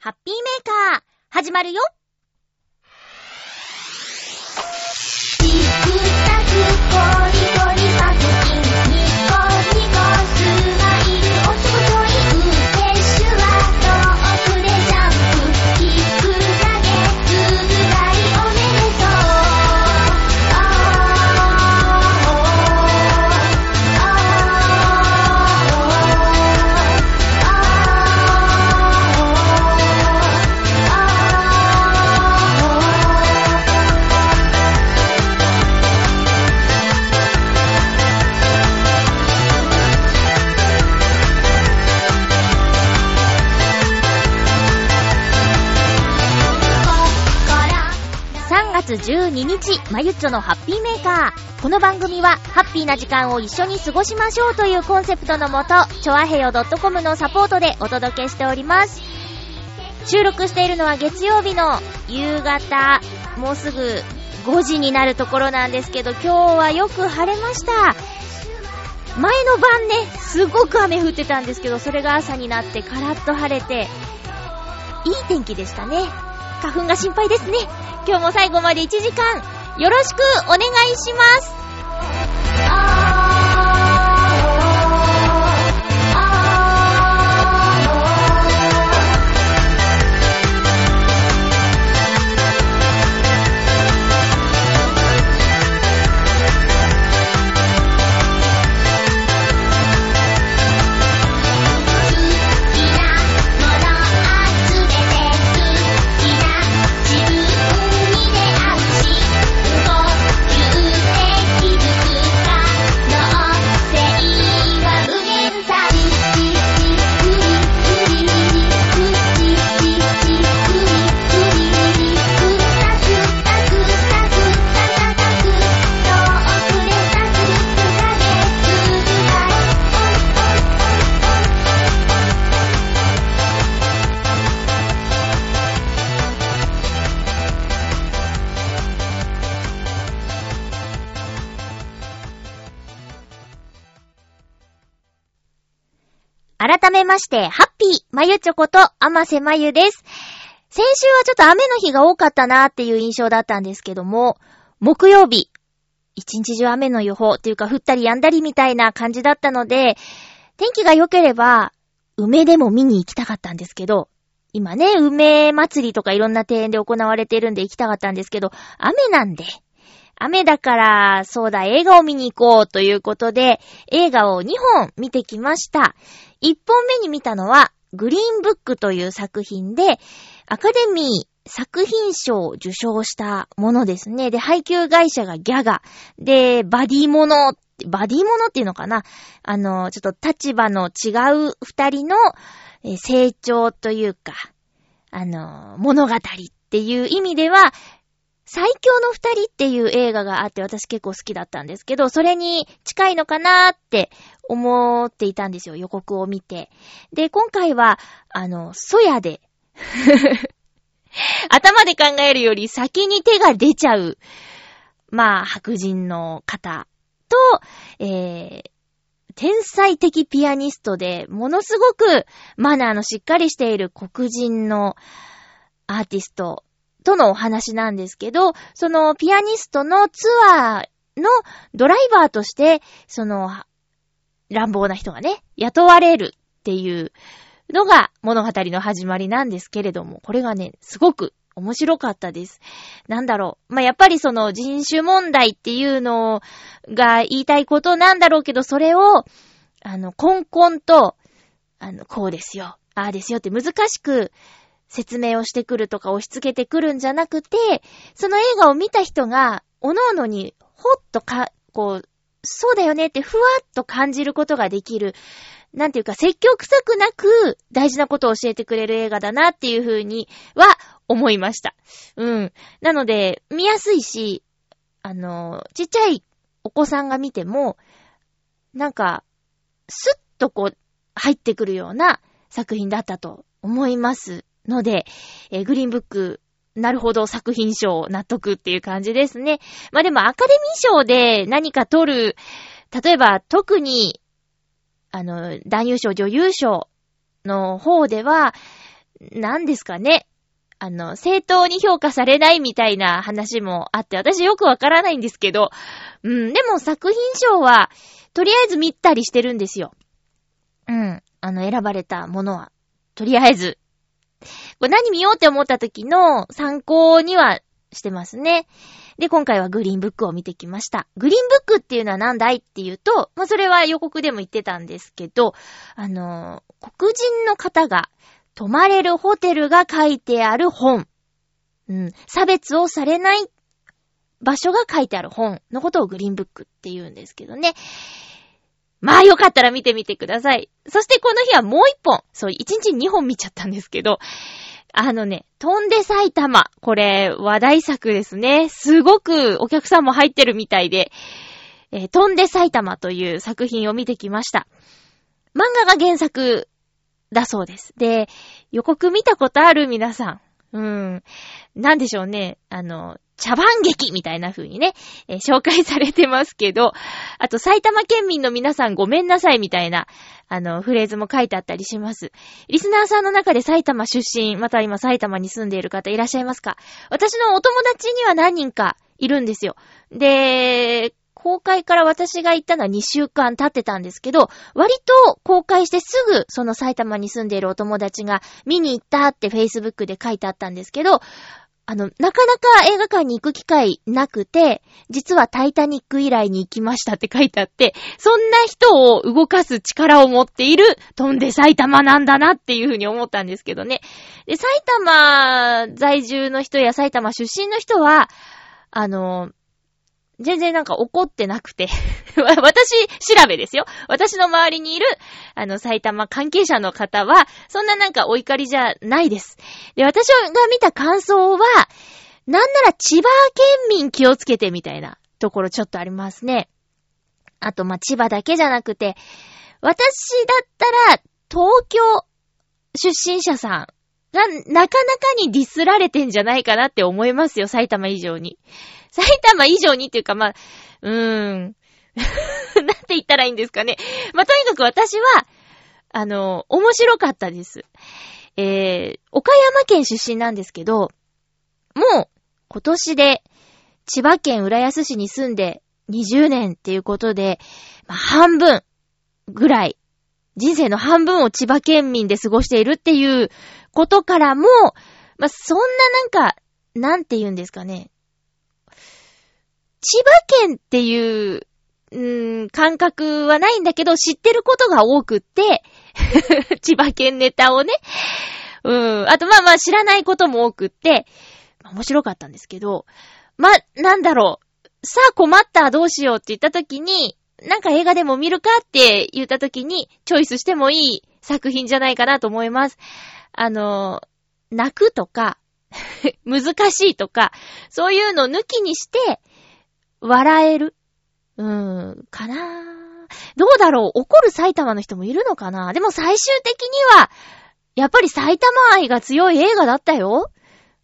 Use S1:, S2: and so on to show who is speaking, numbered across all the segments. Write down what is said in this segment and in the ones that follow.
S1: ハッピーメーカー、始まるよ。12日、まゆっちょのハッピーメーカー。この番組は、ハッピーな時間を一緒に過ごしましょうというコンセプトのもと、ちょあへよ .com のサポートでお届けしております。収録しているのは月曜日の夕方、もうすぐ5時になるところなんですけど、今日はよく晴れました。前の晩ね、すごく雨降ってたんですけど、それが朝になってカラッと晴れて、いい天気でしたね。花粉が心配ですね。今日も最後まで1時間、よろしくお願いします。まして、ハッピー、まゆちょこと、あませまゆです。先週はちょっと雨の日が多かったなーっていう印象だったんですけども、木曜日、一日中雨の予報っていうか降ったり止んだりみたいな感じだったので、天気が良ければ、梅でも見に行きたかったんですけど、今ね、梅祭りとかいろんな庭園で行われてるんで行きたかったんですけど、雨なんで、雨だから、そうだ、映画を見に行こうということで、映画を2本見てきました。1本目に見たのは、グリーンブックという作品で、アカデミー作品賞を受賞したものですね。で、配給会社がギャガ。で、バディモノ、バディモノっていうのかなあの、ちょっと立場の違う二人の成長というか、あの、物語っていう意味では、最強の二人っていう映画があって私結構好きだったんですけど、それに近いのかなーって思っていたんですよ、予告を見て。で、今回は、あの、ソヤで、頭で考えるより先に手が出ちゃう、まあ、白人の方と、えー、天才的ピアニストで、ものすごくマナーのしっかりしている黒人のアーティストとのお話なんですけど、そのピアニストのツアーのドライバーとして、その、乱暴な人がね、雇われるっていうのが物語の始まりなんですけれども、これがね、すごく面白かったです。なんだろう。まあ、やっぱりその人種問題っていうのが言いたいことなんだろうけど、それを、あの、コンコンと、あの、こうですよ、ああですよって難しく説明をしてくるとか押し付けてくるんじゃなくて、その映画を見た人が、おのおのに、ほっとか、こう、そうだよねってふわっと感じることができる。なんていうか、積極臭くなく大事なことを教えてくれる映画だなっていうふうには思いました。うん。なので、見やすいし、あの、ちっちゃいお子さんが見ても、なんか、スッとこう、入ってくるような作品だったと思いますので、えーグリーンブック、なるほど作品賞納得っていう感じですね。まあでもアカデミー賞で何か取る、例えば特に、あの、男優賞、女優賞の方では、何ですかね。あの、正当に評価されないみたいな話もあって、私よくわからないんですけど、うん、でも作品賞は、とりあえず見たりしてるんですよ。うん、あの、選ばれたものは、とりあえず。これ何見ようって思った時の参考にはしてますね。で、今回はグリーンブックを見てきました。グリーンブックっていうのは何だいっていうと、まあ、それは予告でも言ってたんですけど、あのー、黒人の方が泊まれるホテルが書いてある本。うん。差別をされない場所が書いてある本のことをグリーンブックって言うんですけどね。まあよかったら見てみてください。そしてこの日はもう一本。そう、一日二本見ちゃったんですけど、あのね、飛んで埼玉。これ、話題作ですね。すごくお客さんも入ってるみたいで、えー、飛んで埼玉という作品を見てきました。漫画が原作だそうです。で、予告見たことある皆さん。うん。なんでしょうね。あの、茶番劇みたいな風にね、えー、紹介されてますけど、あと埼玉県民の皆さんごめんなさいみたいな、あの、フレーズも書いてあったりします。リスナーさんの中で埼玉出身、また今埼玉に住んでいる方いらっしゃいますか？私のお友達には何人かいるんですよ。で、公開から私が行ったのは2週間経ってたんですけど、割と公開してすぐその埼玉に住んでいるお友達が見に行ったって Facebook で書いてあったんですけど、あの、なかなか映画館に行く機会なくて、実はタイタニック以来に行きましたって書いてあって、そんな人を動かす力を持っている、飛んで埼玉なんだなっていうふうに思ったんですけどね。で、埼玉在住の人や埼玉出身の人は、あの、全然なんか怒ってなくて 私調べですよ。私の周りにいる、あの、埼玉関係者の方は、そんななんかお怒りじゃないです。で、私が見た感想は、なんなら千葉県民気をつけてみたいなところちょっとありますね。あと、ま、千葉だけじゃなくて、私だったら、東京出身者さんが、なかなかにディスられてんじゃないかなって思いますよ、埼玉以上に。埼玉以上にっていうか、まあ、うーん。なんて言ったらいいんですかね。まあ、とにかく私は、あの、面白かったです。えー、岡山県出身なんですけど、もう、今年で、千葉県浦安市に住んで20年っていうことで、まあ、半分ぐらい、人生の半分を千葉県民で過ごしているっていうことからも、まあ、そんななんか、なんて言うんですかね。千葉県っていう、うーん、感覚はないんだけど、知ってることが多くって、千葉県ネタをね。うん。あと、まあまあ知らないことも多くって、面白かったんですけど、ま、なんだろう。さあ困ったらどうしようって言った時に、なんか映画でも見るかって言った時に、チョイスしてもいい作品じゃないかなと思います。あの、泣くとか、難しいとか、そういうの抜きにして、笑える。うーん、かなどうだろう怒る埼玉の人もいるのかなでも最終的には、やっぱり埼玉愛が強い映画だったよ。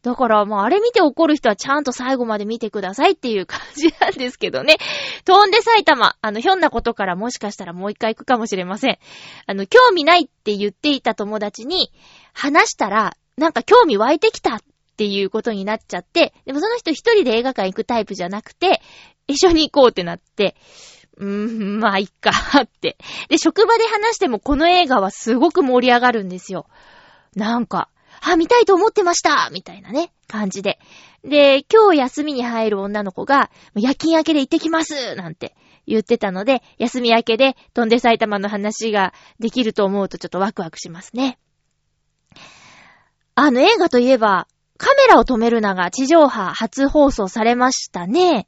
S1: だからもうあれ見て怒る人はちゃんと最後まで見てくださいっていう感じなんですけどね。飛んで埼玉、あの、ひょんなことからもしかしたらもう一回行くかもしれません。あの、興味ないって言っていた友達に話したら、なんか興味湧いてきたっていうことになっちゃって、でもその人一人で映画館行くタイプじゃなくて、一緒に行こうってなって、うーん、まあ、いっか、って。で、職場で話してもこの映画はすごく盛り上がるんですよ。なんか、あ、見たいと思ってましたみたいなね、感じで。で、今日休みに入る女の子が、夜勤明けで行ってきますなんて言ってたので、休み明けで飛んで埼玉の話ができると思うとちょっとワクワクしますね。あの映画といえば、カメラを止めるなが地上波初放送されましたね。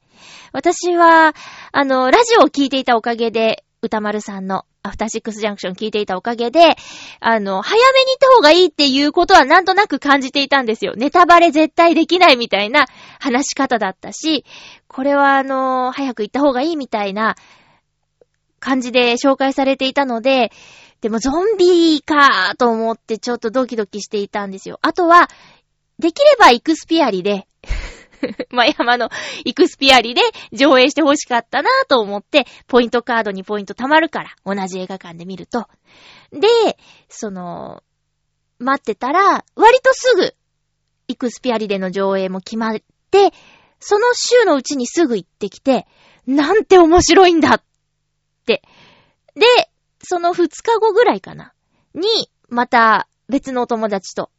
S1: 私は、あの、ラジオを聞いていたおかげで、歌丸さんのアフターシックスジャンクション聞いていたおかげで、あの、早めに行った方がいいっていうことはなんとなく感じていたんですよ。ネタバレ絶対できないみたいな話し方だったし、これはあの、早く行った方がいいみたいな感じで紹介されていたので、でもゾンビかと思ってちょっとドキドキしていたんですよ。あとは、できればイクスピアリで ま、山のイクスピアリで上映してほしかったなぁと思って、ポイントカードにポイント貯まるから、同じ映画館で見ると。で、その、待ってたら、割とすぐ、イクスピアリでの上映も決まって、その週のうちにすぐ行ってきて、なんて面白いんだって。で、その2日後ぐらいかな。に、また別のお友達と。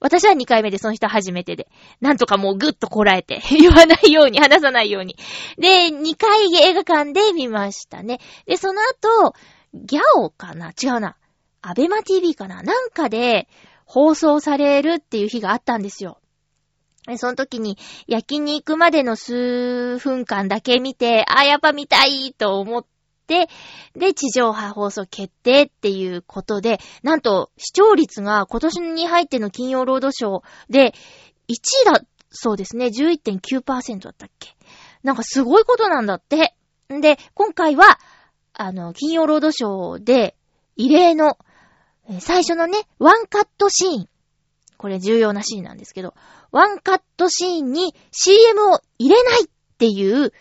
S1: 私は2回目で、その人初めてで。なんとかもうぐっとこらえて、言わないように、話さないように。で、2回映画館で見ましたね。で、その後、ギャオかな？違うな。アベマ TV かな？なんかで放送されるっていう日があったんですよ。でその時に焼肉までの数分間だけ見て、あ、やっぱ見たいと思って、で、地上波放送決定っていうことで、なんと視聴率が今年に入っての金曜ロードショーで1位だそうですね。11.9%だったっけなんかすごいことなんだって。んで、今回は、あの、金曜ロードショーで異例の、最初のね、ワンカットシーン。これ重要なシーンなんですけど、ワンカットシーンに CM を入れないっていう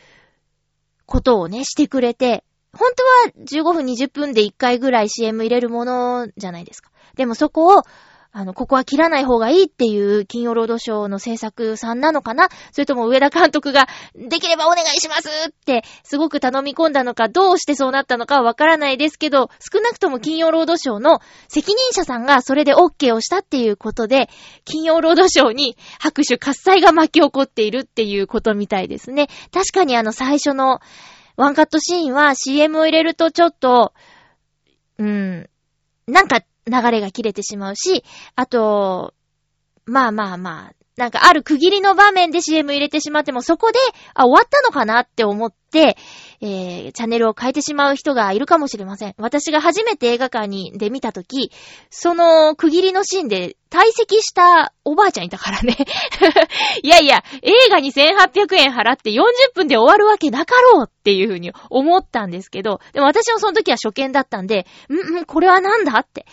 S1: ことをね、してくれて、本当は15分20分で1回ぐらい CM 入れるものじゃないですか。でもそこを、あの、ここは切らない方がいいっていう金曜ロードショーの制作さんなのかな？それとも上田監督が、できればお願いしますって、すごく頼み込んだのか、どうしてそうなったのかはわからないですけど、少なくとも金曜ロードショーの責任者さんがそれで OK をしたっていうことで、金曜ロードショーに拍手喝采が巻き起こっているっていうことみたいですね。確かにあの最初のワンカットシーンは CM を入れるとちょっと、うん、なんか流れが切れてしまうし、あと、まあまあまあ、なんかある区切りの場面で CM 入れてしまっても、そこで、あ、終わったのかなって思って、えー、チャンネルを変えてしまう人がいるかもしれません。私が初めて映画館にで見たとき、その区切りのシーンで退席したおばあちゃんいたからね。いやいや、映画に1800円払って40分で終わるわけなかろうっていうふうに思ったんですけど、でも私もその時は初見だったんで、んん、これはなんだって。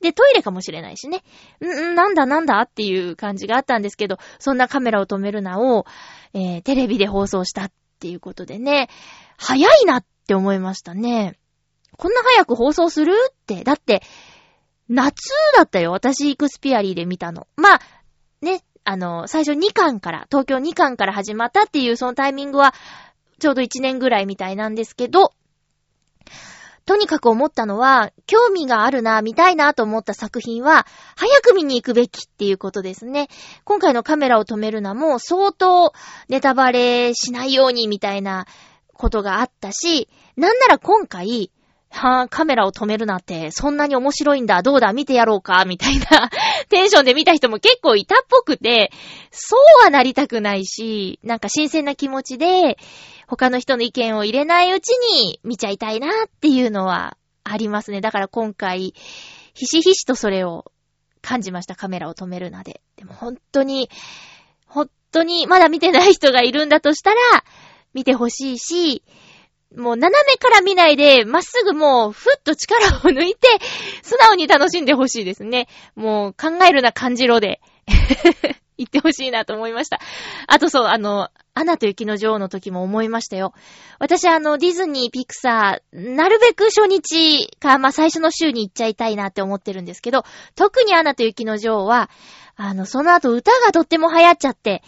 S1: で、トイレかもしれないしね。んん、なんだなんだっていう感じがあったんですけど、そんなカメラを止めるなを、えー、テレビで放送したっていうことでね、早いなって思いましたね。こんな早く放送する？って。だって、夏だったよ。私、イクスピアリーで見たの。まあ、ね、あの、最初2巻から、東京2巻から始まったっていうそのタイミングは、ちょうど1年ぐらいみたいなんですけど、とにかく思ったのは、興味があるな、見たいなと思った作品は、早く見に行くべきっていうことですね。今回のカメラを止めるなも、相当ネタバレしないようにみたいなことがあったし、なんなら今回、はぁ、カメラを止めるなって、そんなに面白いんだ、どうだ、見てやろうか、みたいな テンションで見た人も結構いたっぽくて、そうはなりたくないし、なんか新鮮な気持ちで、他の人の意見を入れないうちに見ちゃいたいなっていうのはありますね。だから今回、ひしひしとそれを感じました。カメラを止めるなで。でも本当に、本当にまだ見てない人がいるんだとしたら、見てほしいし、もう斜めから見ないで、まっすぐもう、ふっと力を抜いて、素直に楽しんでほしいですね。もう、考えるな感じろで、言ってほしいなと思いました。あとそう、あの、アナと雪の女王の時も思いましたよ。私あの、ディズニー、ピクサー、なるべく初日か、まあ、最初の週に行っちゃいたいなって思ってるんですけど、特にアナと雪の女王は、あの、その後歌がとっても流行っちゃって、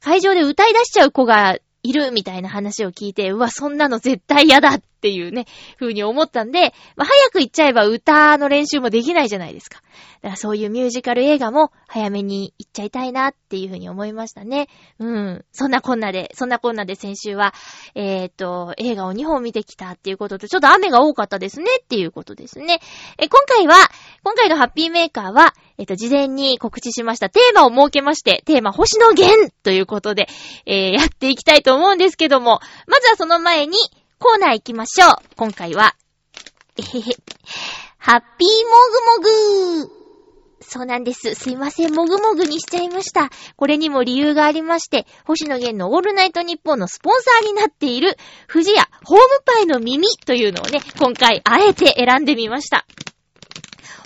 S1: 会場で歌い出しちゃう子がいるみたいな話を聞いて、うわ、そんなの絶対嫌だっっていうね、風に思ったんで、まあ、早く行っちゃえば歌の練習もできないじゃないですか。だからそういうミュージカル映画も早めに行っちゃいたいなっていう風に思いましたね。うん。そんなこんなで、そんなこんなで先週は、えっ、と、映画を2本見てきたっていうことと、ちょっと雨が多かったですねっていうことですね。え、今回は、今回のハッピーメーカーは、えっ、と、事前に告知しましたテーマを設けまして、テーマ星の源ということで、えー、やっていきたいと思うんですけども、まずはその前に、コーナー行きましょう。今回は、えへへ、ハッピーもぐもぐそうなんです。すいません。もぐもぐにしちゃいました。これにも理由がありまして、星野源のオールナイトニッポンのスポンサーになっている、富士屋ホームパイの耳というのをね、今回あえて選んでみました。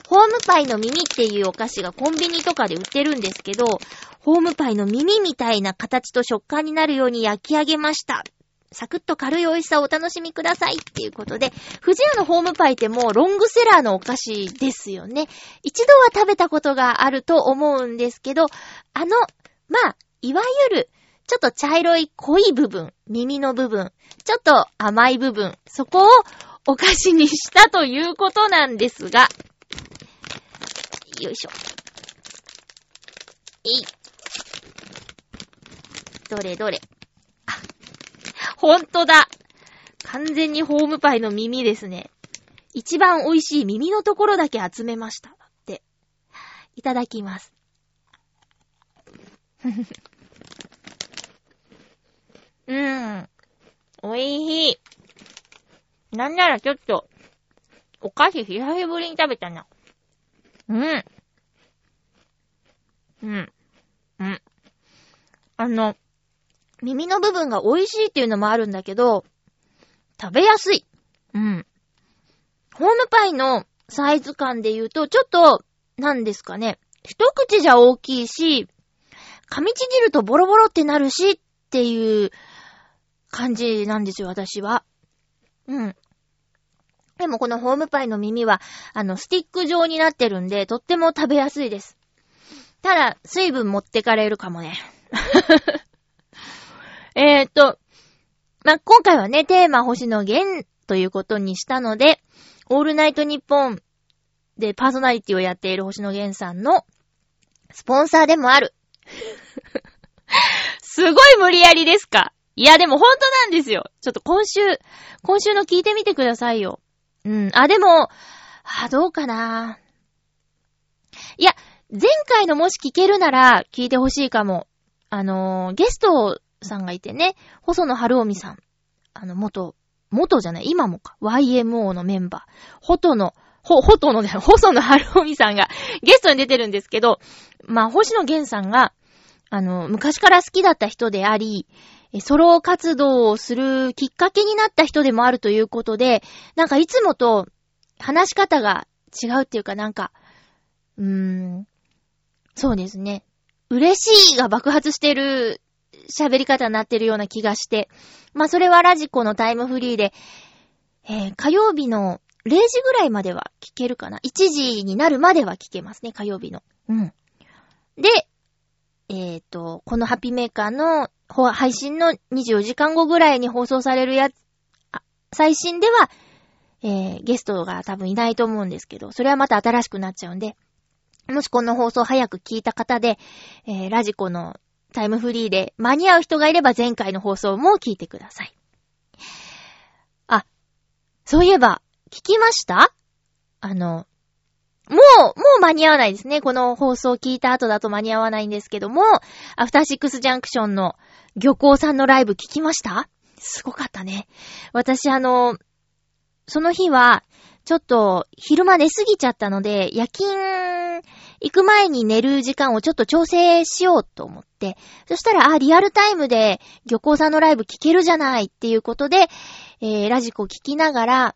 S1: ホームパイの耳っていうお菓子がコンビニとかで売ってるんですけど、ホームパイの耳みたいな形と食感になるように焼き上げました。サクッと軽い美味しさをお楽しみくださいっていうことで、富士屋のホームパイってもうロングセラーのお菓子ですよね。一度は食べたことがあると思うんですけど、あの、まあ、いわゆる、ちょっと茶色い濃い部分、耳の部分、ちょっと甘い部分、そこをお菓子にしたということなんですが、よいしょ。えい。どれどれ。ほんとだ。完全にホームパイの耳ですね。一番美味しい耳のところだけ集めました。って。いただきます。うーん。美味しい。なんならちょっと、お菓子久しぶりに食べたな。うん。うん。うん。あの、耳の部分が美味しいっていうのもあるんだけど、食べやすい。うん。ホームパイのサイズ感で言うと、ちょっと、なんですかね。一口じゃ大きいし、噛みちぎるとボロボロってなるしっていう感じなんですよ、私は。うん。でもこのホームパイの耳は、あの、スティック状になってるんで、とっても食べやすいです。ただ、水分持ってかれるかもね。えーっと、まあ、今回はね、テーマ星野源ということにしたので、オールナイトニッポンでパーソナリティをやっている星野源さんのスポンサーでもある。すごい無理やりですか？いや、でも本当なんですよ。ちょっと今週、今週の聞いてみてくださいよ。うん。あ、でも、あ、どうかな？いや、前回のもし聞けるなら聞いてほしいかも。あのーゲストさんがいてね、細野晴臣さん。あの、元、元じゃない、今もか。YMO のメンバー。ホトの、ほ、ホトのね、細野晴臣さんが ゲストに出てるんですけど、まあ、星野源さんが、あの、昔から好きだった人であり、ソロ活動をするきっかけになった人でもあるということで、なんかいつもと話し方が違うっていうかなんか、うーん、そうですね。嬉しいが爆発してる喋り方になってるような気がして。まあそれはラジコのタイムフリーで、えー火曜日の0時ぐらいまでは聞けるかな ?1 時になるまでは聞けますね、火曜日の。うん。で、えっ、と、このハッピーメーカーの配信の24時間後ぐらいに放送されるやつ、最新では、えーゲストが多分いないと思うんですけど、それはまた新しくなっちゃうんで、もしこの放送早く聞いた方で、えーラジコのタイムフリーで間に合う人がいれば前回の放送も聞いてください。あ、そういえば、聞きました？あの、もう、もう間に合わないですね。この放送聞いた後だと間に合わないんですけども、アフターシックスジャンクションの漁港さんのライブ聞きました？すごかったね。私あの、その日は、ちょっと昼間寝すぎちゃったので、夜勤行く前に寝る時間をちょっと調整しようと思って、そしたら、あ、リアルタイムで漁港さんのライブ聞けるじゃないっていうことで、えー、ラジコ聞きながら、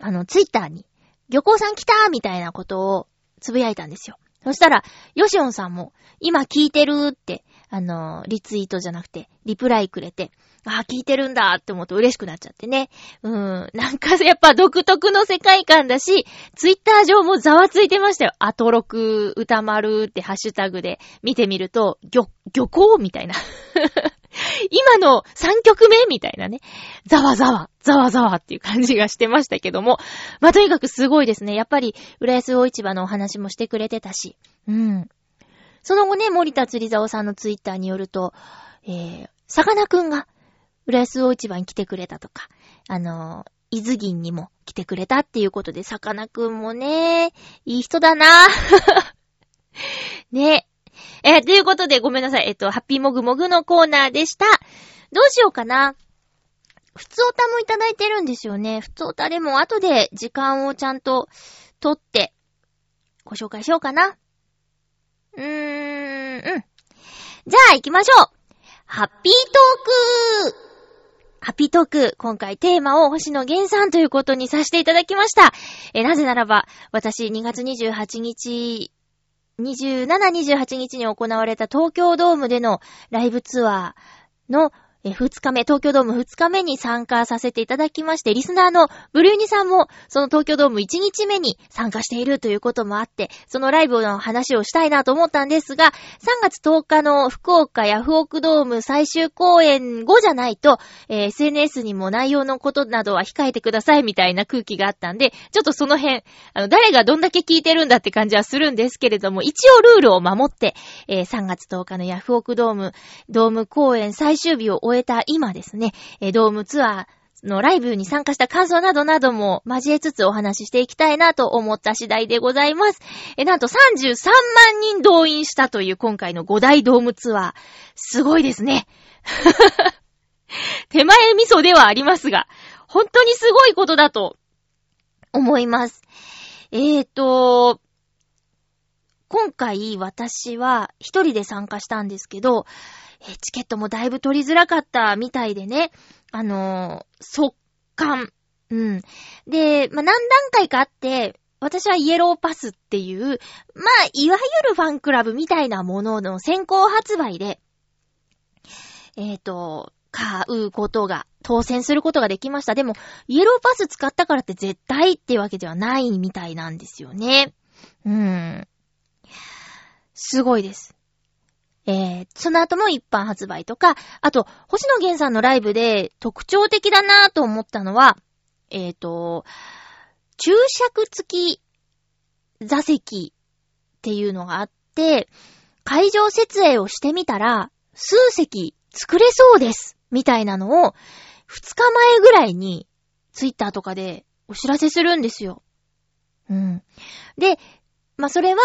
S1: あの、ツイッターに、漁港さん来たみたいなことをつぶやいたんですよ。そしたら、ヨシオンさんも、今聞いてるって、あの、リツイートじゃなくて、リプライくれて、ああ、聞いてるんだって思うと嬉しくなっちゃってね。うん、なんかやっぱ独特の世界観だし、ツイッター上もざわついてましたよ。アトロク、歌丸ってハッシュタグで見てみると、漁、漁港みたいな。今の3曲目みたいなね。ざわざわ、ざわざわっていう感じがしてましたけども。まあ、とにかくすごいですね。やっぱり、浦安大市場のお話もしてくれてたし。うん。その後ね、森田釣り竿さんのツイッターによると、えー、さかなクンが、浦安大市場に来てくれたとか、あのー、伊豆銀にも来てくれたっていうことで、さかなクンもね、いい人だな ね。えということで、ごめんなさい。えっと、ハッピーモグモグのコーナーでした。どうしようかな。普通おたもいただいてるんですよね。普通おたでも後で時間をちゃんと取って、ご紹介しようかな。うーん、うん。じゃあ行きましょうハッピートークハピトーク、今回テーマを星野源さんということにさせていただきました。え、なぜならば、私2月28日、27、28日に行われた東京ドームでのライブツアーの、えー、2日目、東京ドーム2日目に参加させていただきまして、リスナーのブルーニさんも、その東京ドーム1日目に参加しているということもあって、そのライブの話をしたいなと思ったんですが、3月10日の福岡ヤフオクドーム最終公演後じゃないと、えー、SNS にも内容のことなどは控えてくださいみたいな空気があったんで、ちょっとその辺、あの、誰がどんだけ聞いてるんだって感じはするんですけれども、一応ルールを守って、えー、3月10日のヤフオクドーム、ドーム公演最終日を終え終えた今ですね、えー、ドームツアーのライブに参加した感想などなども交えつつお話ししていきたいなと思った次第でございます。え、なんと33万人動員したという今回の5大ドームツアー。すごいですね。手前味噌ではありますが、本当にすごいことだと思います。えーと、今回私は一人で参加したんですけど、チケットもだいぶ取りづらかったみたいでね、あのー、速乾。うん。で、まあ、何段階かあって、私はイエローパスっていう、まあ、いわゆるファンクラブみたいなものの先行発売で、えっ、ー、と、買うことが、当選することができました。でも、イエローパス使ったからって絶対ってわけではないみたいなんですよね。うん。すごいです。えー、その後も一般発売とか、あと、星野源さんのライブで特徴的だなぁと思ったのは、えっ、ー、と、注釈付き座席っていうのがあって、会場設営をしてみたら、数席作れそうです。みたいなのを、二日前ぐらいに、ツイッターとかでお知らせするんですよ。うん。で、まあ、それは、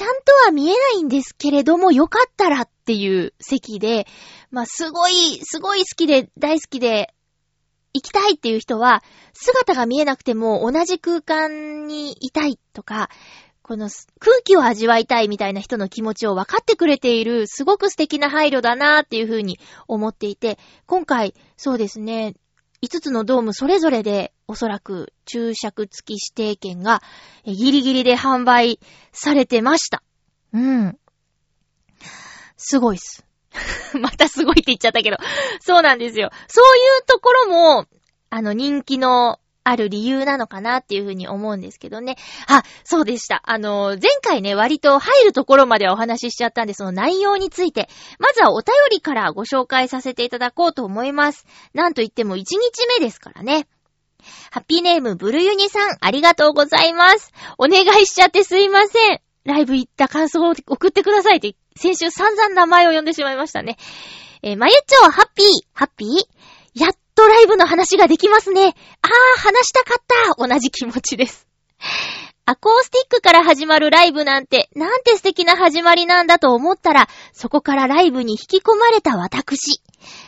S1: ちゃんとは見えないんですけれども、よかったらっていう席で、まあ、すごい、すごい好きで、大好きで、行きたいっていう人は、姿が見えなくても同じ空間にいたいとか、この空気を味わいたいみたいな人の気持ちを分かってくれている、すごく素敵な配慮だなっていうふうに思っていて、今回、そうですね、5つのドームそれぞれでおそらく注釈付き指定券がギリギリで販売されてました。うん。すごいっす。またすごいって言っちゃったけど。そうなんですよ。そういうところも、あの人気のある理由なのかなっていうふうに思うんですけどね。あ、そうでした。あの、前回ね、割と入るところまではお話ししちゃったんで、その内容について、まずはお便りからご紹介させていただこうと思います。なんと言っても1日目ですからね。ハッピーネームブルユニさん、ありがとうございます。お願いしちゃってすいません。ライブ行った感想を送ってくださいって、先週散々名前を呼んでしまいましたね。えー、まゆちょ、ハッピー、ハッピー？やっとライブの話ができますね。あー、話したかった同じ気持ちです。アコースティックから始まるライブなんて、なんて素敵な始まりなんだと思ったら、そこからライブに引き込まれた私。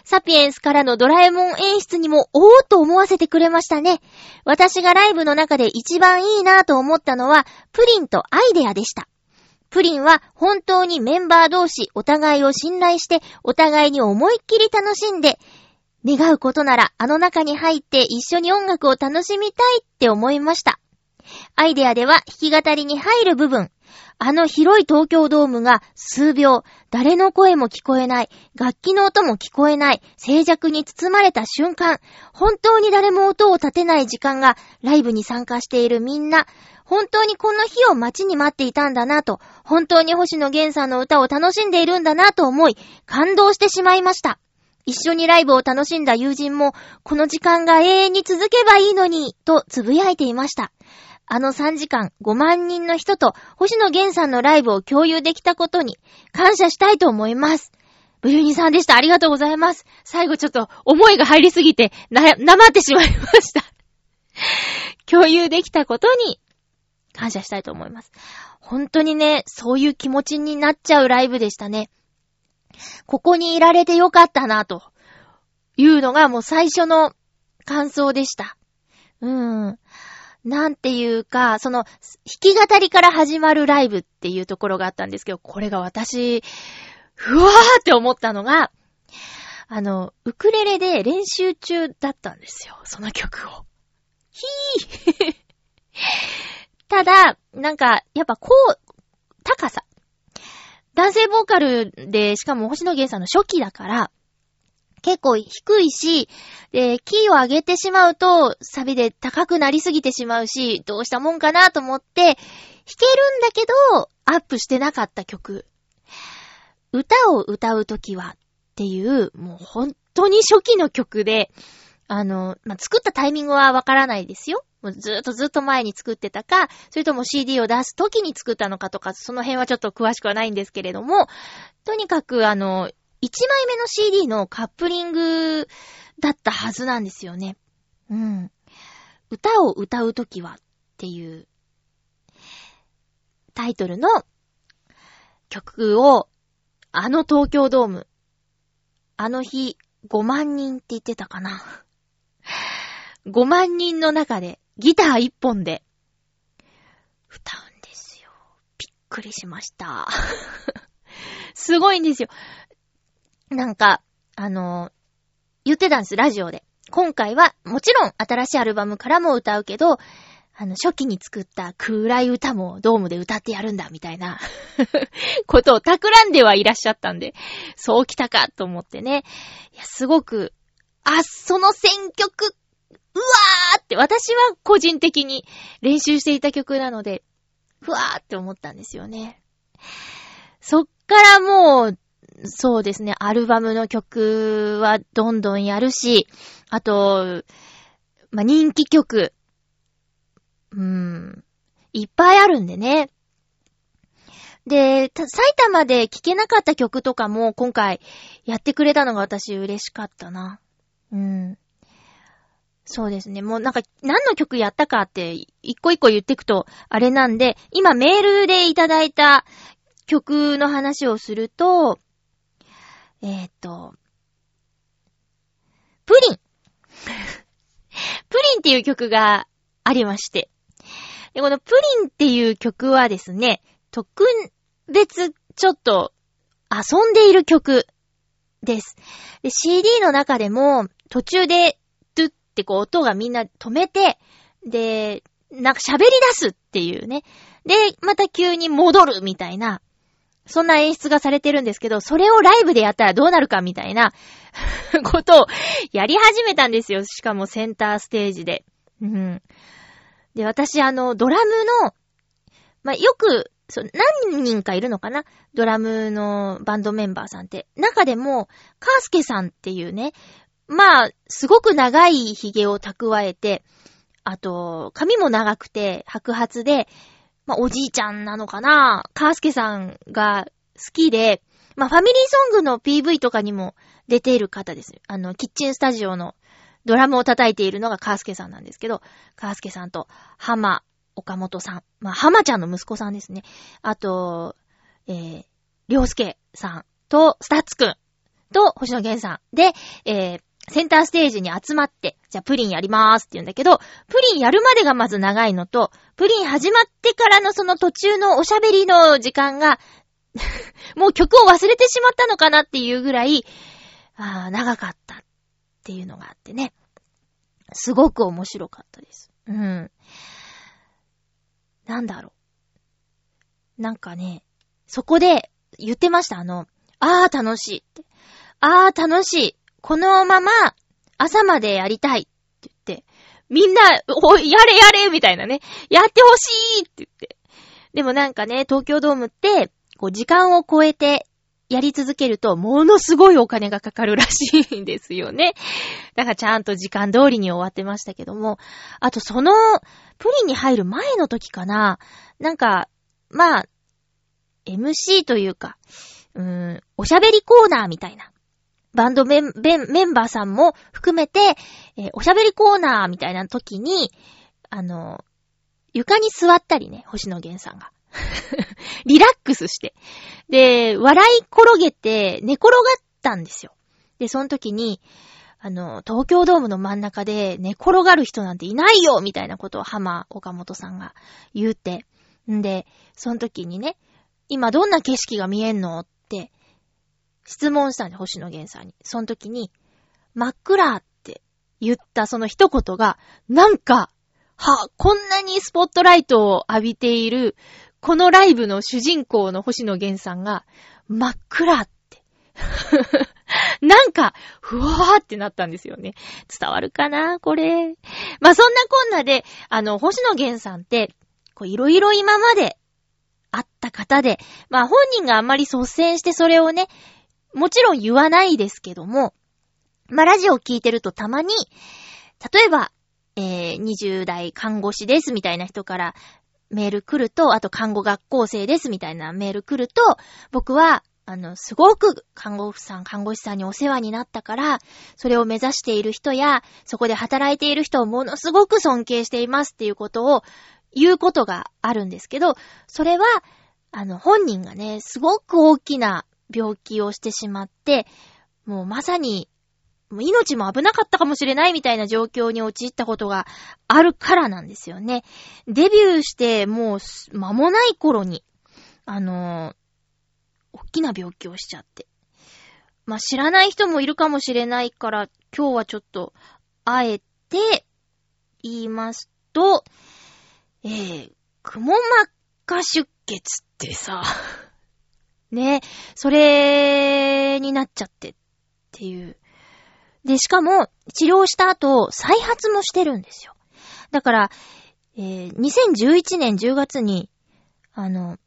S1: サピエンスからのドラえもん演出にも、おーっと思わせてくれましたね。私がライブの中で一番いいなと思ったのは、プリンとアイデアでした。プリンは本当にメンバー同士お互いを信頼して、お互いに思いっきり楽しんで、願うことならあの中に入って一緒に音楽を楽しみたいって思いました。アイデアでは弾き語りに入る部分、あの広い東京ドームが数秒、誰の声も聞こえない、楽器の音も聞こえない、静寂に包まれた瞬間、本当に誰も音を立てない時間が、ライブに参加しているみんな、本当にこの日を待ちに待っていたんだなと、本当に星野源さんの歌を楽しんでいるんだなと思い、感動してしまいました。一緒にライブを楽しんだ友人も、この時間が永遠に続けばいいのに、とつぶやいていました。あの3時間5万人の人と星野源さんのライブを共有できたことに感謝したいと思います。ブルーニさんでした。ありがとうございます。最後ちょっと思いが入りすぎて、な、なまってしまいました。共有できたことに感謝したいと思います。本当にね、そういう気持ちになっちゃうライブでしたね。ここにいられてよかったな、というのがもう最初の感想でした。うーん。なんていうか、その、弾き語りから始まるライブっていうところがあったんですけど、これが私、ふわーって思ったのが、あの、ウクレレで練習中だったんですよ、その曲を。ひー ただ、なんか、やっぱこう、高さ。男性ボーカルで、しかも星野源さんの初期だから、結構低いし、で、キーを上げてしまうと、サビで高くなりすぎてしまうし、どうしたもんかなと思って、弾けるんだけど、アップしてなかった曲。歌を歌うときはっていう、もう本当に初期の曲で、あの、まあ、作ったタイミングはわからないですよ。もうずっとずっと前に作ってたか、それとも CD を出す時に作ったのかとか、その辺はちょっと詳しくはないんですけれども、とにかくあの、1枚目の CD のカップリングだったはずなんですよね。うん。歌を歌うときはっていうタイトルの曲をあの東京ドーム、あの日5万人って言ってたかな。5万人の中でギター1本で歌うんですよ。びっくりしました。すごいんですよ。なんか、あの、言ってたんです、ラジオで。今回は、もちろん新しいアルバムからも歌うけど、あの、初期に作った暗い歌もドームで歌ってやるんだ、みたいな ことを企んではいらっしゃったんで、そう来たかと思ってね。いや、すごく、あ、その選曲、うわーって、私は個人的に練習していた曲なので、ふわーって思ったんですよね。そっからもう、そうですね、アルバムの曲はどんどんやるし、あと、まあ、人気曲、うーん、いっぱいあるんでね。で、埼玉で聴けなかった曲とかも今回やってくれたのが私嬉しかったな。うん。そうですね。もうなんか何の曲やったかって一個一個言ってくとあれなんで、今メールでいただいた曲の話をすると、えっ、と、プリン プリンっていう曲がありまして。で、このプリンっていう曲はですね、特別ちょっと遊んでいる曲です。で、CD の中でも途中でってこう音がみんな止めて、で、なんか喋り出すっていうね。で、また急に戻るみたいな。そんな演出がされてるんですけど、それをライブでやったらどうなるかみたいな ことをやり始めたんですよ。しかもセンターステージで。うん。で、私あの、ドラムの、まあ、よく、そ何人かいるのかな？ドラムのバンドメンバーさんって。中でも、カースケさんっていうね、まあ、すごく長い髭を蓄えて、あと、髪も長くて、白髪で、まあ、おじいちゃんなのかなカースケさんが好きで、まあ、ファミリーソングの PV とかにも出ている方です。あの、キッチンスタジオのドラムを叩いているのがカースケさんなんですけど、カースケさんと、ハマ、岡本さん。まあ、ハマちゃんの息子さんですね。あと、えー、りょうすけさんと、スタッツくんと、星野源さんで、えー、センターステージに集まって、じゃあプリンやりまーすって言うんだけど、プリンやるまでがまず長いのと、プリン始まってからのその途中のおしゃべりの時間が もう曲を忘れてしまったのかなっていうぐらい、ああ、長かったっていうのがあってね。すごく面白かったです。うん。なんだろう。なんかね、そこで言ってました。あの、ああ、楽しいって。ああ、楽しい。このまま朝までやりたいって言って、みんな、お、やれやれみたいなね。やってほしいって言って。でもなんかね、東京ドームって、こう時間を超えてやり続けると、ものすごいお金がかかるらしいんですよね。だからちゃんと時間通りに終わってましたけども。あとその、プリンに入る前の時かな。なんか、まあ、MC というか、うーん、おしゃべりコーナーみたいな。バンドメンメンバーさんも含めて、えー、おしゃべりコーナーみたいな時に、あの、床に座ったりね、星野源さんが。リラックスして。で、笑い転げて寝転がったんですよ。で、その時に、あの、東京ドームの真ん中で寝転がる人なんていないよみたいなことを浜岡本さんが言うて。んで、その時にね、今どんな景色が見えんのっ質問したんで、星野源さんに。その時に、真っ暗って言ったその一言が、なんか、は、こんなにスポットライトを浴びている、このライブの主人公の星野源さんが、真っ暗って なんか、ふわーってなったんですよね。伝わるかなこれ。まあ、そんなこんなで、あの、星野源さんって、こう、いろいろ今まであった方で、まあ、本人があんまり率先してそれをね、もちろん言わないですけども、まあ、ラジオを聞いてるとたまに、例えば、えー、20代看護師ですみたいな人からメール来ると、あと看護学校生ですみたいなメール来ると、僕は、あの、すごく看護婦さん、看護師さんにお世話になったから、それを目指している人や、そこで働いている人をものすごく尊敬していますっていうことを言うことがあるんですけど、それは、あの、本人がね、すごく大きな病気をしてしまって、もうまさに命も危なかったかもしれないみたいな状況に陥ったことがあるからなんですよね。デビューしてもう間もない頃に、あのー、大きな病気をしちゃって。まあ、知らない人もいるかもしれないから、今日はちょっと、あえて、言いますと、えー、くも膜下出血ってさ、ね、それになっちゃってっていう。で、しかも、治療した後、再発もしてるんですよ。だから、えー、2011年10月に、あの、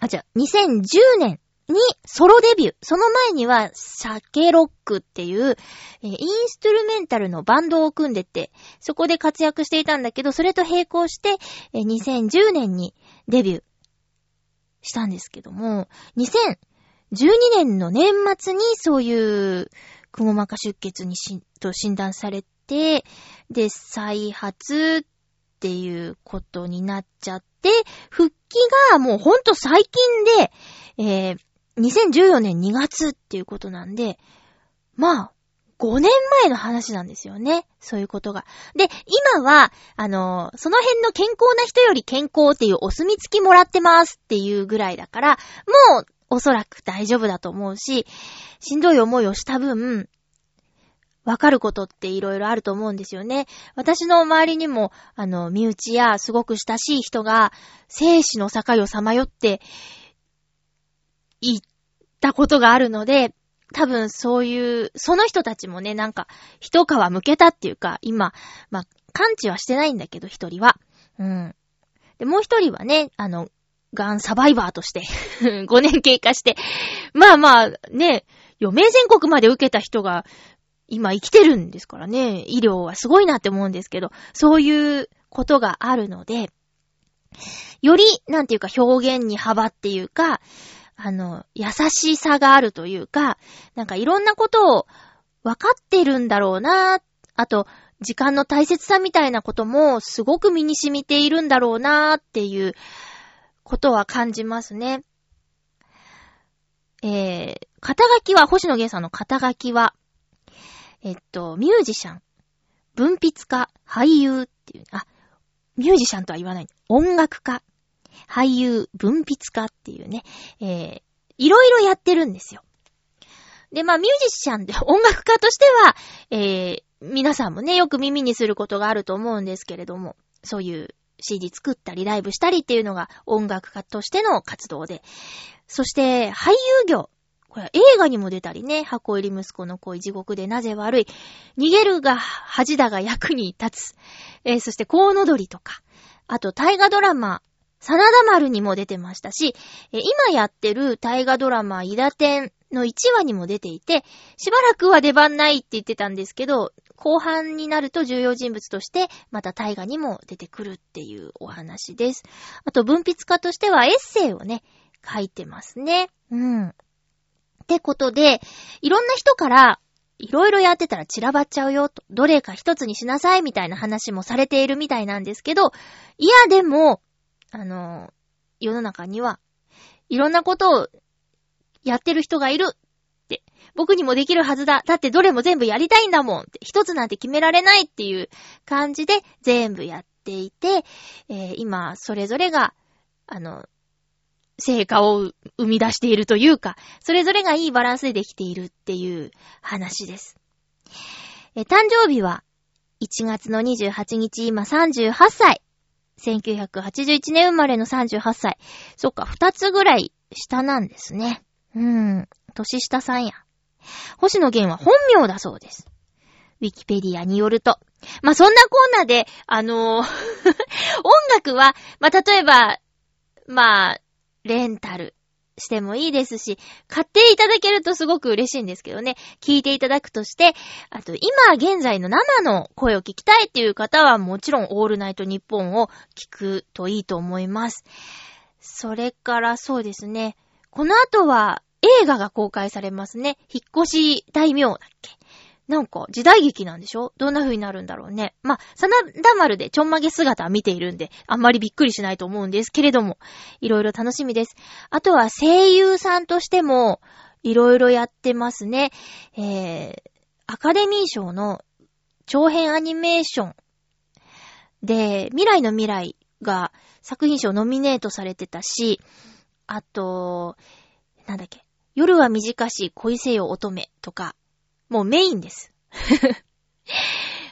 S1: あ、じゃ2010年にソロデビュー。その前には、シャケロックっていう、えー、インストゥルメンタルのバンドを組んでて、そこで活躍していたんだけど、それと並行して、えー、2010年にデビューしたんですけども、2012年の年末にそういう、くも膜下出血にし、と診断されて、で、再発っていうことになっちゃって、復帰がもうほんと最近で、えー、2014年2月っていうことなんで、まあ、5年前の話なんですよね。そういうことが。で、今は、あのその辺の健康な人より健康っていうお墨付きもらってますっていうぐらいだから、もうおそらく大丈夫だと思うし、しんどい思いをした分、わかることっていろいろあると思うんですよね。私の周りにも、あの、身内やすごく親しい人が、生死の境をさまよって、言ったことがあるので、多分そういう、その人たちもね、なんか、一皮向けたっていうか、今、まあ、感知はしてないんだけど、一人は。うん。で、もう一人はね、あの、ガンサバイバーとして 5年経過して、まあまあ、ね、余命全国まで受けた人が、今生きてるんですからね、医療はすごいなって思うんですけど、そういうことがあるので、より、なんていうか表現に幅っていうか、あの、優しさがあるというか、なんかいろんなことを分かってるんだろうな、あと、時間の大切さみたいなこともすごく身に染みているんだろうなっていうことは感じますね。えー、肩書きは、星野源さんの肩書きは、えっと、ミュージシャン、文筆家、俳優っていう、あ、ミュージシャンとは言わない。音楽家、俳優、文筆家っていうね、えー、いろいろやってるんですよ。で、まあ、ミュージシャンで音楽家としては、えー、皆さんもね、よく耳にすることがあると思うんですけれども、そういう CD 作ったりライブしたりっていうのが音楽家としての活動で、そして俳優業。これ映画にも出たりね、箱入り息子の恋地獄でなぜ悪い、逃げるが恥だが役に立つ、えー、そしてコウノドリとか、あと大河ドラマ、真田丸にも出てましたし、今やってる大河ドラマ、伊田天の1話にも出ていて、しばらくは出番ないって言ってたんですけど、後半になると重要人物として、また大河にも出てくるっていうお話です。あと、文筆家としてはエッセイをね、書いてますね。うん。ってことで、いろんな人から、いろいろやってたら散らばっちゃうよと、どれか一つにしなさいみたいな話もされているみたいなんですけど、いやでも、あの、世の中には、いろんなことをやってる人がいるって、僕にもできるはずだ。だってどれも全部やりたいんだもんって、一つなんて決められないっていう感じで全部やっていて、えー、今、それぞれが、あの、成果を生み出しているというか、それぞれがいいバランスでできているっていう話です。え、誕生日は1月の28日、今38歳。1981年生まれの38歳。そっか、2つぐらい下なんですね。うん。年下さんや。星野源は本名だそうです。ウィキペディアによると。まあ、そんなコーナーで、あのー 音楽は、まあ、例えば、まあ、レンタルしてもいいですし、買っていただけるとすごく嬉しいんですけどね。聞いていただくとして、あと今現在の生の声を聞きたいっていう方はもちろんオールナイトニッポンを聞くといいと思います。それからそうですね。この後は映画が公開されますね。引っ越し大名だっけ？なんか、時代劇なんでしょ？どんな風になるんだろうね。まあ、サナダ丸でちょんまげ姿は見ているんで、あんまりびっくりしないと思うんですけれども、いろいろ楽しみです。あとは声優さんとしても、いろいろやってますね。えー、アカデミー賞の長編アニメーションで、未来の未来が作品賞ノミネートされてたし、あと、なんだっけ、夜は短し恋せよ乙女とか、もうメインです。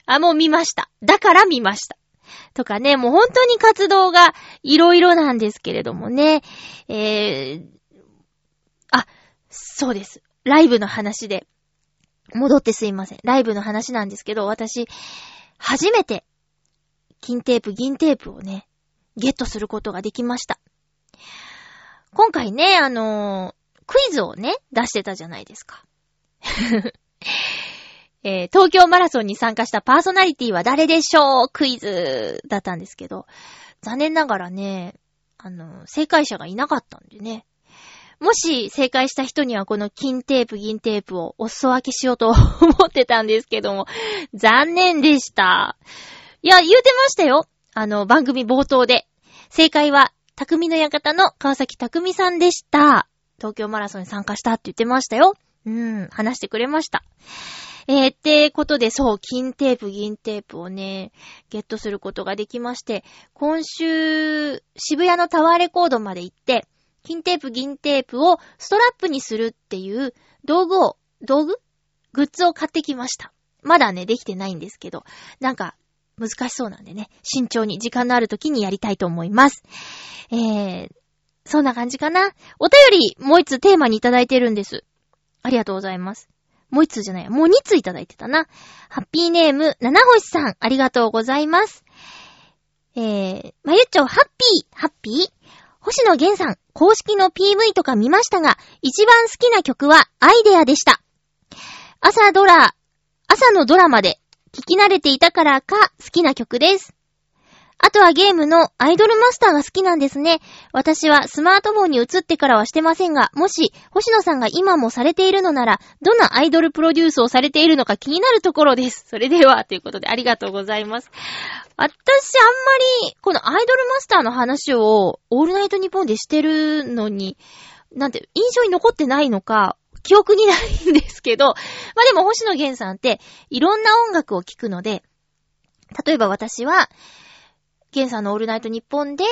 S1: あ、もう見ました。だから見ました。とかね、もう本当に活動がいろいろなんですけれどもね。えー、あ、そうです。ライブの話で。戻ってすいません。ライブの話なんですけど、私、初めて、金テープ、銀テープをね、ゲットすることができました。今回ね、あのークイズをね、出してたじゃないですか。えー東京マラソンに参加したパーソナリティは誰でしょう？クイズだったんですけど、残念ながらね、あの、正解者がいなかったんでね。もし正解した人にはこの金テープ、銀テープをお裾分けしようと思ってたんですけども、残念でした。いや、言うてましたよ。あの、番組冒頭で。正解は、匠の館の川崎匠さんでした。東京マラソンに参加したって言ってましたよ。うん、話してくれました。えー、ってことで、そう、金テープ、銀テープをね、ゲットすることができまして、今週、渋谷のタワーレコードまで行って、金テープ、銀テープをストラップにするっていう道具を、道具？グッズを買ってきました。まだね、できてないんですけど、なんか、難しそうなんでね、慎重に時間のある時にやりたいと思います。えー、そんな感じかな。お便り、もう一つテーマにいただいてるんです。ありがとうございます。もう一つじゃない。もう二ついただいてたな。ハッピーネーム、七星さん、ありがとうございます。えー、まゆっちょ、ハッピー、ハッピー？星野源さん、公式の PV とか見ましたが、一番好きな曲はアイデアでした。朝ドラ、朝のドラマで聞き慣れていたからか好きな曲です。あとはゲームのアイドルマスターが好きなんですね。私はスマートフォンに移ってからはしてませんが、もし星野さんが今もされているのなら、どんなアイドルプロデュースをされているのか気になるところです。それでは、ということでありがとうございます。私、あんまり、このアイドルマスターの話を、オールナイトニッポンでしてるのに、なんて、印象に残ってないのか、記憶にないんですけど、まあでも星野源さんって、いろんな音楽を聴くので、例えば私は、源さんのオールナイトニッポンで、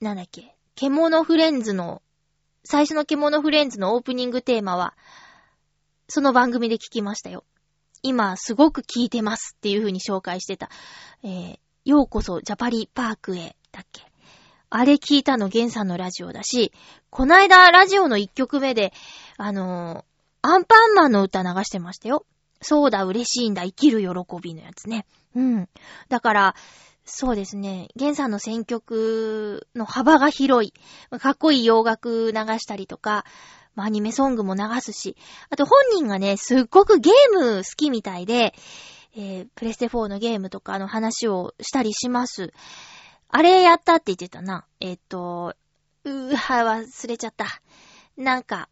S1: なんだっけ、獣フレンズの、最初の獣フレンズのオープニングテーマは、その番組で聞きましたよ。今、すごく聞いてますっていう風に紹介してた。えー、ようこそジャパリパークへ、だっけ。あれ聞いたの、ゲンさんのラジオだし、こないだラジオの一曲目で、あのー、アンパンマンの歌流してましたよ。そうだ、嬉しいんだ、生きる喜びのやつね。うん。だから、そうですね。ゲンさんの選曲の幅が広い。かっこいい洋楽流したりとか、アニメソングも流すし、あと本人がね、すっごくゲーム好きみたいで、えー、プレステ4のゲームとかの話をしたりします。あれやったって言ってたな。えっ、と、うーは、忘れちゃった。なんか、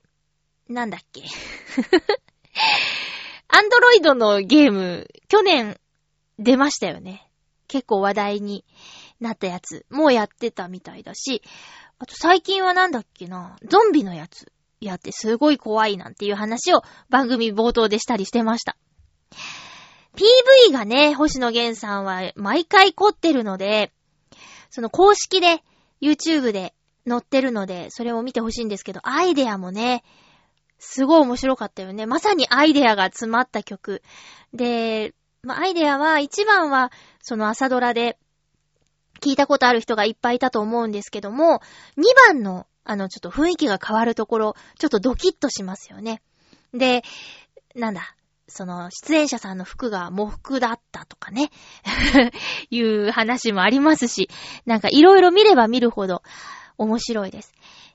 S1: なんだっけ。アンドロイドのゲーム、去年出ましたよね。結構話題になったやつ。もやってたみたいだし、あと最近はなんだっけな、ゾンビのやつやってすごい怖いなんていう話を番組冒頭でしたりしてました。PV がね、星野源さんは毎回凝ってるので、その公式で YouTube で載ってるので、それを見てほしいんですけど、アイデアもね、すごい面白かったよね。まさにアイデアが詰まった曲。で、まあ、アイデアは、一番は、その朝ドラで、聞いたことある人がいっぱいいたと思うんですけども、2番のあの、ちょっと雰囲気が変わるところ、ちょっとドキッとしますよね。で、なんだ、その、出演者さんの服が喪服だったとかね、いう話もありますし、なんかいろいろ見れば見るほど面白いです。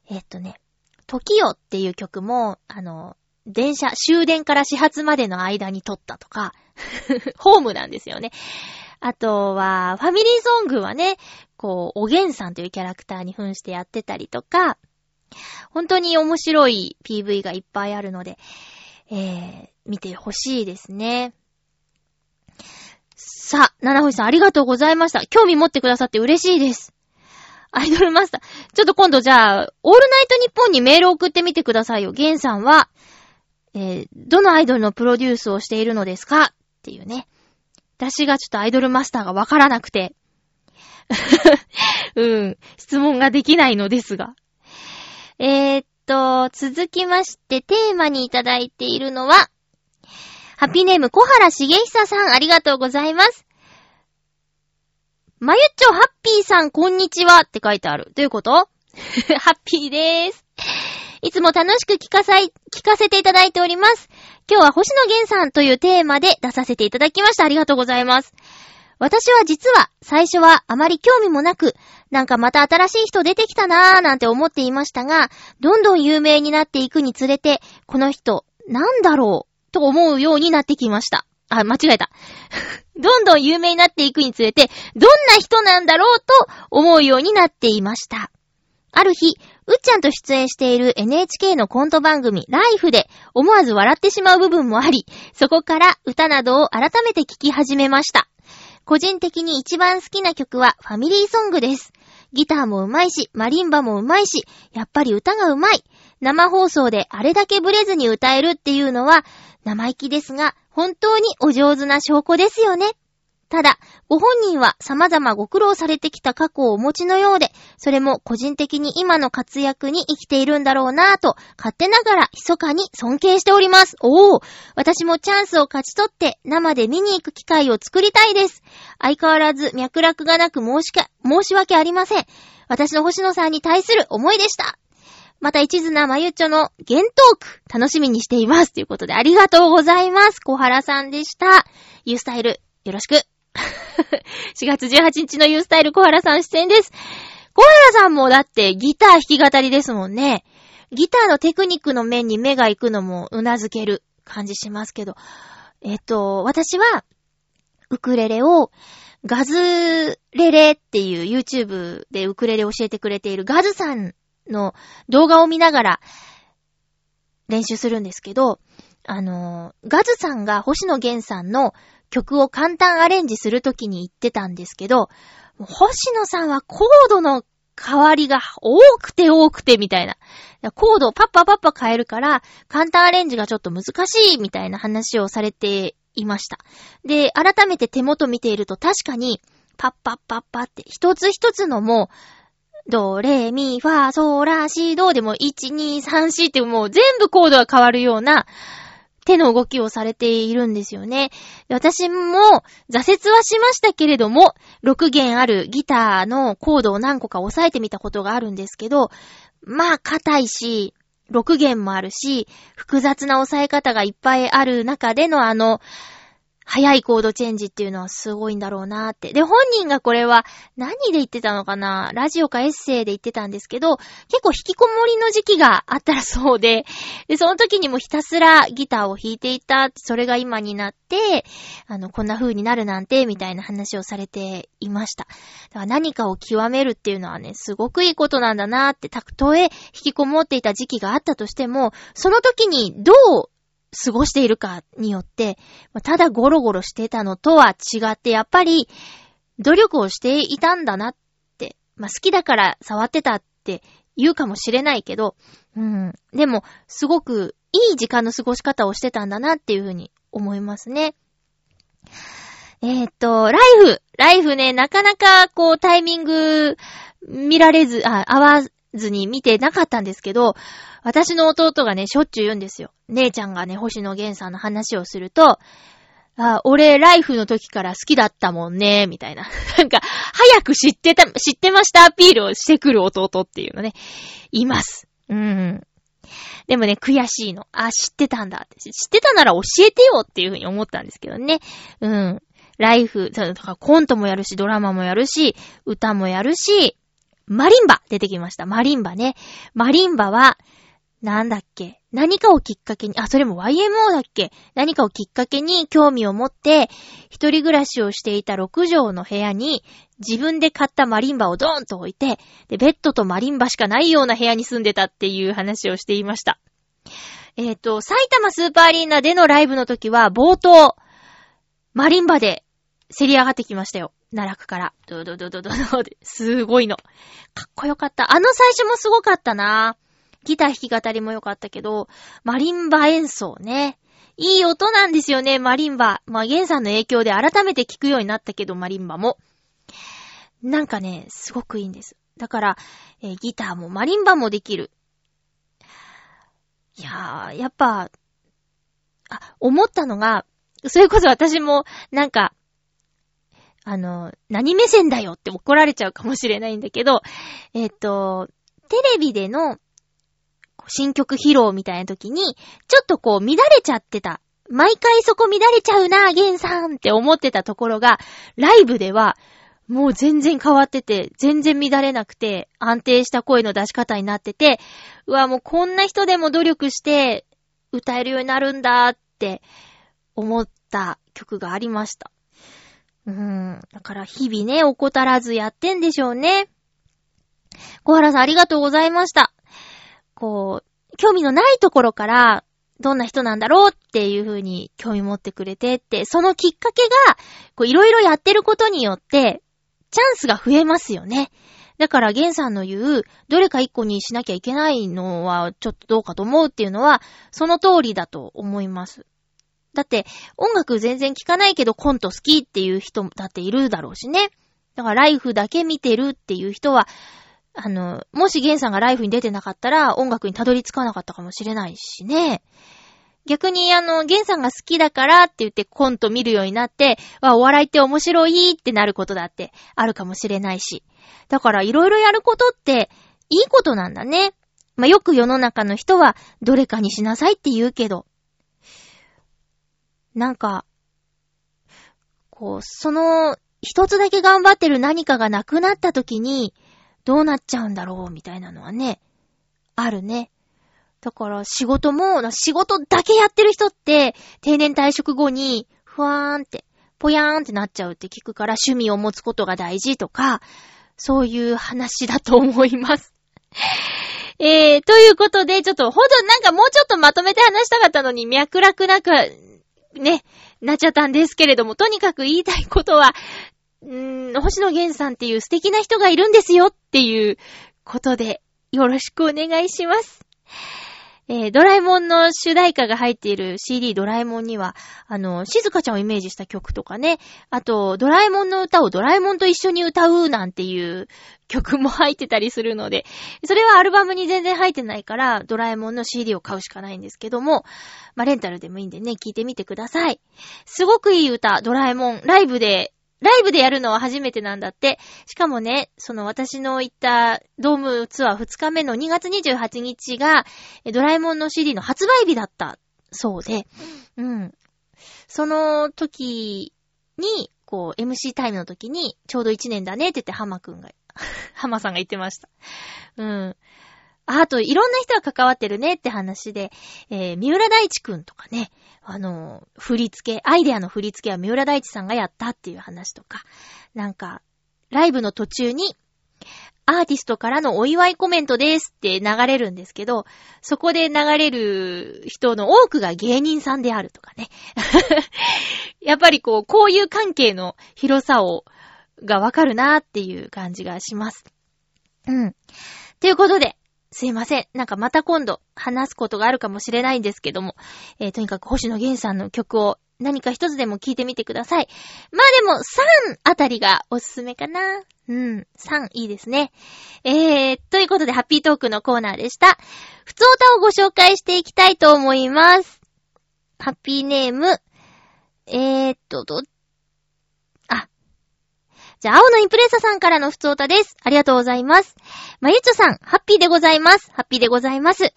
S1: えっとね、時よっていう曲も、あの、電車、終電から始発までの間に撮ったとか、ホームなんですよね。あとは、ファミリーソングはね、こう、おげんさんというキャラクターに扮してやってたりとか、本当に面白い PV がいっぱいあるので、えー、見てほしいですね。さあ、七星さんありがとうございました。興味持ってくださって嬉しいです。アイドルマスター。ちょっと今度じゃあ、オールナイトニッポンにメール送ってみてくださいよ。ゲンさんは、えー、どのアイドルのプロデュースをしているのですか？っていうね。私がちょっとアイドルマスターがわからなくて。うん。質問ができないのですが。えー、っと、続きまして、テーマにいただいているのは、ハッピーネーム小原茂久さん、ありがとうございます。まゆっちょハッピーさん、こんにちはって書いてある。どういうこと？ハッピーでーす。いつも楽しく聞かさい、聞かせていただいております。今日は星野源さんというテーマで出させていただきました。ありがとうございます。私は実は、最初はあまり興味もなく、なんかまた新しい人出てきたなーなんて思っていましたが、どんどん有名になっていくにつれて、この人、なんだろう、と思うようになってきました。あ、間違えた。どんどん有名になっていくにつれて、どんな人なんだろうと思うようになっていました。ある日、うっちゃんと出演している NHK のコント番組、ライフで思わず笑ってしまう部分もあり、そこから歌などを改めて聴き始めました。個人的に一番好きな曲はファミリーソングです。ギターも上手いし、マリンバも上手いし、やっぱり歌が上手い。生放送であれだけブレずに歌えるっていうのは、生意気ですが、本当にお上手な証拠ですよね。ただ、ご本人は様々ご苦労されてきた過去をお持ちのようで、それも個人的に今の活躍に生きているんだろうなぁと、勝手ながら密かに尊敬しております。おー私もチャンスを勝ち取って生で見に行く機会を作りたいです。相変わらず脈絡がなく申しか、申し訳ありません。私の星野さんに対する思いでした。また一途なまゆっちょの原トーク、楽しみにしています。ということでありがとうございます。小原さんでした。ユースタイル、よろしく。4月18日のユースタイル小原さん出演です。小原さんもだってギター弾き語りですもんね。ギターのテクニックの面に目が行くのも頷ける感じしますけど。えっと、私は、ウクレレを、ガズレレっていう YouTube でウクレレ教えてくれているガズさんの動画を見ながら練習するんですけど、あの、ガズさんが星野源さんの曲を簡単アレンジするときに言ってたんですけど、星野さんはコードの変わりが多くて多くてみたいな。コードをパッパパッパ変えるから、簡単アレンジがちょっと難しいみたいな話をされていました。で、改めて手元見ていると確かに、パッパッパッパって一つ一つのもうド、レ、ミ、ファ、ソ、ラ、シ、ドでも1、2、3、4ってもう全部コードが変わるような、手の動きをされているんですよね。私も挫折はしましたけれども、6弦あるギターのコードを何個か押さえてみたことがあるんですけど、まあ硬いし、6弦もあるし、複雑な押さえ方がいっぱいある中でのあの、早いコードチェンジっていうのはすごいんだろうなーって。で、本人がこれは何で言ってたのかな？ラジオかエッセイで言ってたんですけど、結構引きこもりの時期があったらそうで、で、その時にもひたすらギターを弾いていた、それが今になって、あの、こんな風になるなんて、みたいな話をされていました。だから何かを極めるっていうのはね、すごくいいことなんだなーって、たとえ引きこもっていた時期があったとしても、その時にどう過ごしているかによって、ただゴロゴロしてたのとは違って、やっぱり努力をしていたんだなって、まあ、好きだから触ってたって言うかもしれないけど、うん。でも、すごくいい時間の過ごし方をしてたんだなっていうふうに思いますね。えー、っと、ライフ。ライフね、なかなかこうタイミング見られず、あ、合わずに見てなかったんですけど、私の弟がね、しょっちゅう言うんですよ。姉ちゃんがね、星野源さんの話をすると、あ、俺、ライフの時から好きだったもんね、みたいな。なんか、早く知ってた、知ってましたアピールをしてくる弟っていうのね、います。うん。でもね、悔しいの。あ、知ってたんだ。知ってたなら教えてよっていうふうに思ったんですけどね。うん。ライフ、そうだかコントもやるし、ドラマもやるし、歌もやるし、マリンバ出てきました。マリンバね。マリンバは、なんだっけ？何かをきっかけに、あ、それも YMO だっけ？何かをきっかけに興味を持って、一人暮らしをしていた6畳の部屋に、自分で買ったマリンバをドーンと置いて、で、ベッドとマリンバしかないような部屋に住んでたっていう話をしていました。えっ、と、埼玉スーパーアリーナでのライブの時は、冒頭、マリンバで競り上がってきましたよ。奈落から。ドドドドドドで。すごいの。かっこよかった。あの最初もすごかったな。ギター弾き語りもよかったけど、マリンバ演奏ね。いい音なんですよね、マリンバ。まあ、ゲンさんの影響で改めて聴くようになったけど、マリンバも。なんかね、すごくいいんです。だから、えーギターもマリンバもできる。いやー、やっぱ、あ、思ったのが、それこそ私も、なんか、あの、何目線だよって怒られちゃうかもしれないんだけど、えっ、と、テレビでの新曲披露みたいな時に、ちょっとこう乱れちゃってた。毎回そこ乱れちゃうな、ゲンさんって思ってたところが、ライブでは、もう全然変わってて、全然乱れなくて、安定した声の出し方になってて、うわ、もうこんな人でも努力して歌えるようになるんだって思った曲がありました。うん。だから日々ね、怠らずやってんでしょうね。小原さんありがとうございました。こう、興味のないところから、どんな人なんだろうっていう風に興味持ってくれてって、そのきっかけが、こういろいろやってることによって、チャンスが増えますよね。だから、ゲンさんの言う、どれか一個にしなきゃいけないのは、ちょっとどうかと思うっていうのは、その通りだと思います。だって、音楽全然聴かないけどコント好きっていう人だっているだろうしね。だから、ライフだけ見てるっていう人は、あの、もしゲンさんがライフに出てなかったら、音楽にたどり着かなかったかもしれないしね。逆にあの、ゲンさんが好きだからって言ってコント見るようになって、わ、お笑いって面白いってなることだってあるかもしれないし。だからいろいろやることっていいことなんだね。まあ、よく世の中の人はどれかにしなさいって言うけど。なんか、こう、その一つだけ頑張ってる何かがなくなった時にどうなっちゃうんだろうみたいなのはね、あるね。だから仕事も、仕事だけやってる人って、定年退職後に、ふわーんって、ぽやーんってなっちゃうって聞くから、趣味を持つことが大事とか、そういう話だと思います。えー、ということで、ちょっと、ほんと、なんかもうちょっとまとめて話したかったのに、脈絡なく、ね、なっちゃったんですけれども、とにかく言いたいことは、んー、星野源さんっていう素敵な人がいるんですよっていうことで、よろしくお願いします。えードラえもんの主題歌が入っている CD ドラえもんには、あの、静香ちゃんをイメージした曲とかね、あと、ドラえもんの歌をドラえもんと一緒に歌うなんていう曲も入ってたりするので、それはアルバムに全然入ってないから、ドラえもんの CD を買うしかないんですけども、まあ、レンタルでもいいんでね、聴いてみてください。すごくいい歌、ドラえもん、ライブで、ライブでやるのは初めてなんだって。しかもね、その私の行ったドームツアー2日目の2月28日が、ドラえもんの CD の発売日だったそうで、うん。その時に、こう、MC タイムの時に、ちょうど1年だねって言って、ハマくんが、ハマさんが言ってました。うん。あと、いろんな人が関わってるねって話で、えー、三浦大知くんとかね、あの、振り付け、アイデアの振り付けは三浦大知さんがやったっていう話とか、なんか、ライブの途中に、アーティストからのお祝いコメントですって流れるんですけど、そこで流れる人の多くが芸人さんであるとかね。やっぱりこう、こういう関係の広さを、がわかるなーっていう感じがします。うん。ということで、すいません。なんかまた今度話すことがあるかもしれないんですけども、えーとにかく星野源さんの曲を何か一つでも聴いてみてください。まあでも3あたりがおすすめかな。うん、3いいですね。えー、ということでハッピートークのコーナーでした。普通歌をご紹介していきたいと思います。ハッピーネーム、えーっと、ど、あ。じゃあ、青のインプレッサさんからのふつおたです。ありがとうございます。まゆっちょさん、ハッピーでございます。ハッピーでございます。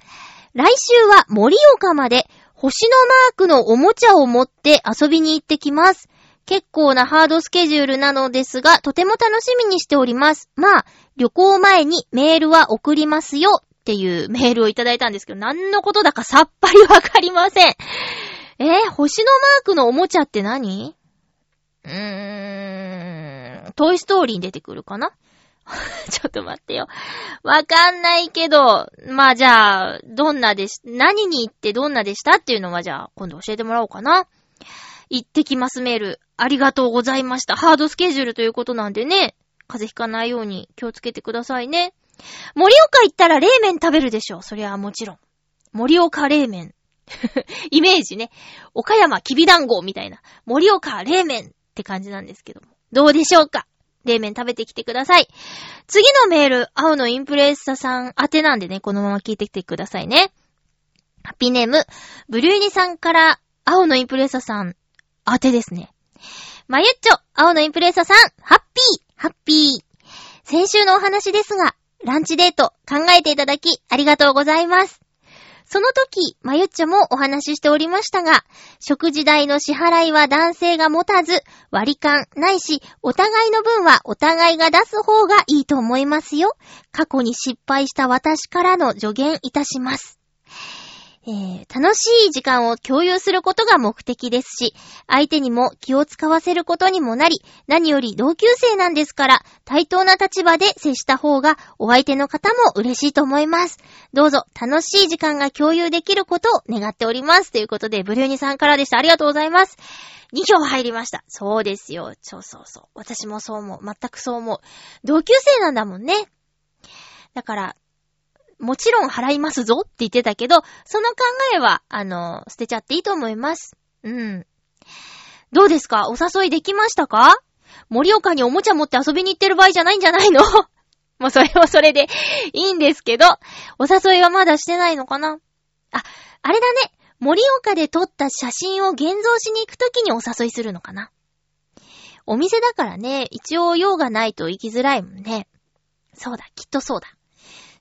S1: 来週は盛岡まで星のマークのおもちゃを持って遊びに行ってきます。結構なハードスケジュールなのですが、とても楽しみにしております。まあ、旅行前にメールは送りますよっていうメールをいただいたんですけど、何のことだかさっぱりわかりません。えー、星のマークのおもちゃって何？うーん、トイストーリーに出てくるかな？ちょっと待ってよ。わかんないけど、まあじゃあ、どんなでし、何に行ってどんなでしたっていうのはじゃあ、今度教えてもらおうかな。行ってきますメール。ありがとうございました。ハードスケジュールということなんでね、風邪ひかないように気をつけてくださいね。盛岡行ったら冷麺食べるでしょ。そりゃもちろん。盛岡冷麺。イメージね。岡山きびだんごみたいな。盛岡冷麺って感じなんですけども。どうでしょうか？冷麺食べてきてください。次のメール、青のインプレッサさん宛てなんでね、このまま聞いてきてくださいね。ハッピーネーム、ブルーニさんから、青のインプレッサさん宛てですね。まゆっちょ、青のインプレッサさん、ハッピー、ハッピー。先週のお話ですが、ランチデート考えていただきありがとうございます。その時、まゆっちゃもお話ししておりましたが、食事代の支払いは男性が持たず、割り勘ないし、お互いの分はお互いが出す方がいいと思いますよ。過去に失敗した私からの助言いたします。えー楽しい時間を共有することが目的ですし、相手にも気を使わせることにもなり、何より同級生なんですから、対等な立場で接した方がお相手の方も嬉しいと思います。どうぞ楽しい時間が共有できることを願っております。ということで、ブルーニさんからでした。ありがとうございます。2票入りました。そうですよ。そうそうそう。私もそう思う。全くそう思う。同級生なんだもんね。だから、もちろん払いますぞって言ってたけど、その考えは、あの、捨てちゃっていいと思います。うん。どうですか？お誘いできましたか？盛岡におもちゃ持って遊びに行ってる場合じゃないんじゃないの？もうそれはそれで いいんですけど、お誘いはまだしてないのかな？あ、あれだね。盛岡で撮った写真を現像しに行くときにお誘いするのかな？お店だからね、一応用がないと行きづらいもんね。そうだ、きっとそうだ。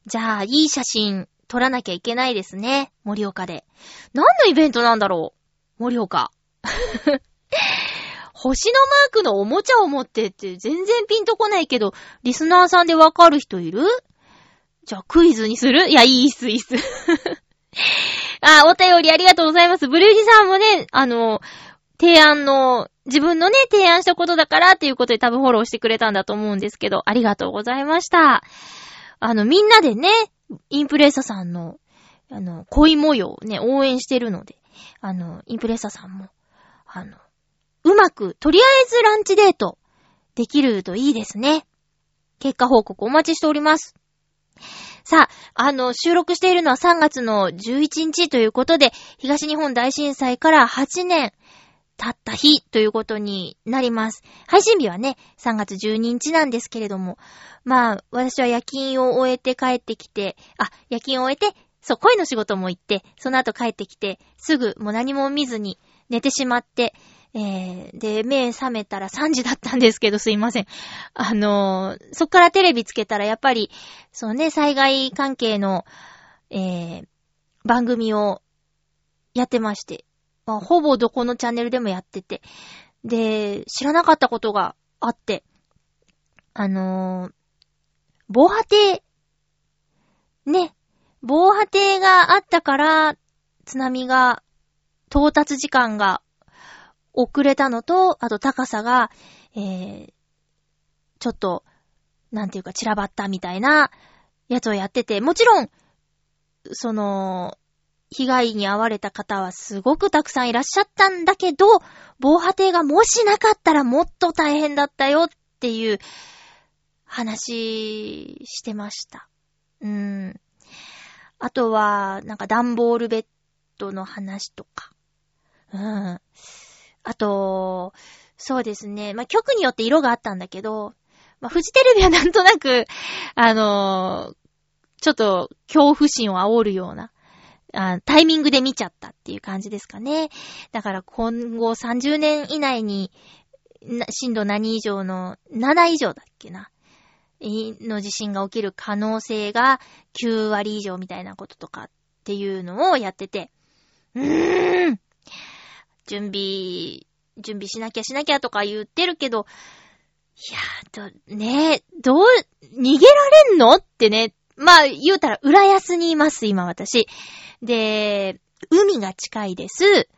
S1: じゃあ、いい写真撮らなきゃいけないですね。盛岡で。何のイベントなんだろう？盛岡。星のマークのおもちゃを持ってって全然ピンとこないけど、リスナーさんでわかる人いる？じゃあクイズにする？いや、いいっす、いいっす。あ、お便りありがとうございます。ブルージさんもね、あの、提案の、自分のね、提案したことだからっていうことで多分フォローしてくれたんだと思うんですけど、ありがとうございました。あの、みんなでね、インプレッサさんの、あの、恋模様をね、応援してるので、あの、インプレッサさんも、あの、うまく、とりあえずランチデート、できるといいですね。結果報告お待ちしております。さあ、あの、収録しているのは3月の11日ということで、東日本大震災から8年経った日ということになります。配信日はね、3月12日なんですけれども、まあ、私は夜勤を終えて帰ってきて、あ、夜勤を終えて、そう、声の仕事も行って、その後帰ってきて、すぐもう何も見ずに寝てしまって、えー、で、目覚めたら3時だったんですけど、すいません。あのーそっからテレビつけたら、やっぱり、そうね、災害関係の、えー、番組をやってまして、まあ、ほぼどこのチャンネルでもやってて、で、知らなかったことがあって、あのー防波堤、ね、防波堤があったから、津波が、到達時間が遅れたのと、あと高さが、えー、ちょっと、なんていうか散らばったみたいなやつをやってて、もちろん、その、被害に遭われた方はすごくたくさんいらっしゃったんだけど、防波堤がもしなかったらもっと大変だったよっていう話してました。うん。あとは、なんか段ボールベッドの話とか。うん。あと、そうですね。まあ、局によって色があったんだけど、まあ、フジテレビはなんとなく、あのーちょっと恐怖心を煽るような、あタイミングで見ちゃったっていう感じですかね。だから今後30年以内に、震度何以上の、7以上だっけな。の地震が起きる可能性が9割以上みたいなこととかっていうのをやってて、うーん準備、準備しなきゃしなきゃとか言ってるけど、いやー、ねえ、どう、逃げられんの？ってね、まあ、言うたら、浦安にいます、今私。で、海が近いです。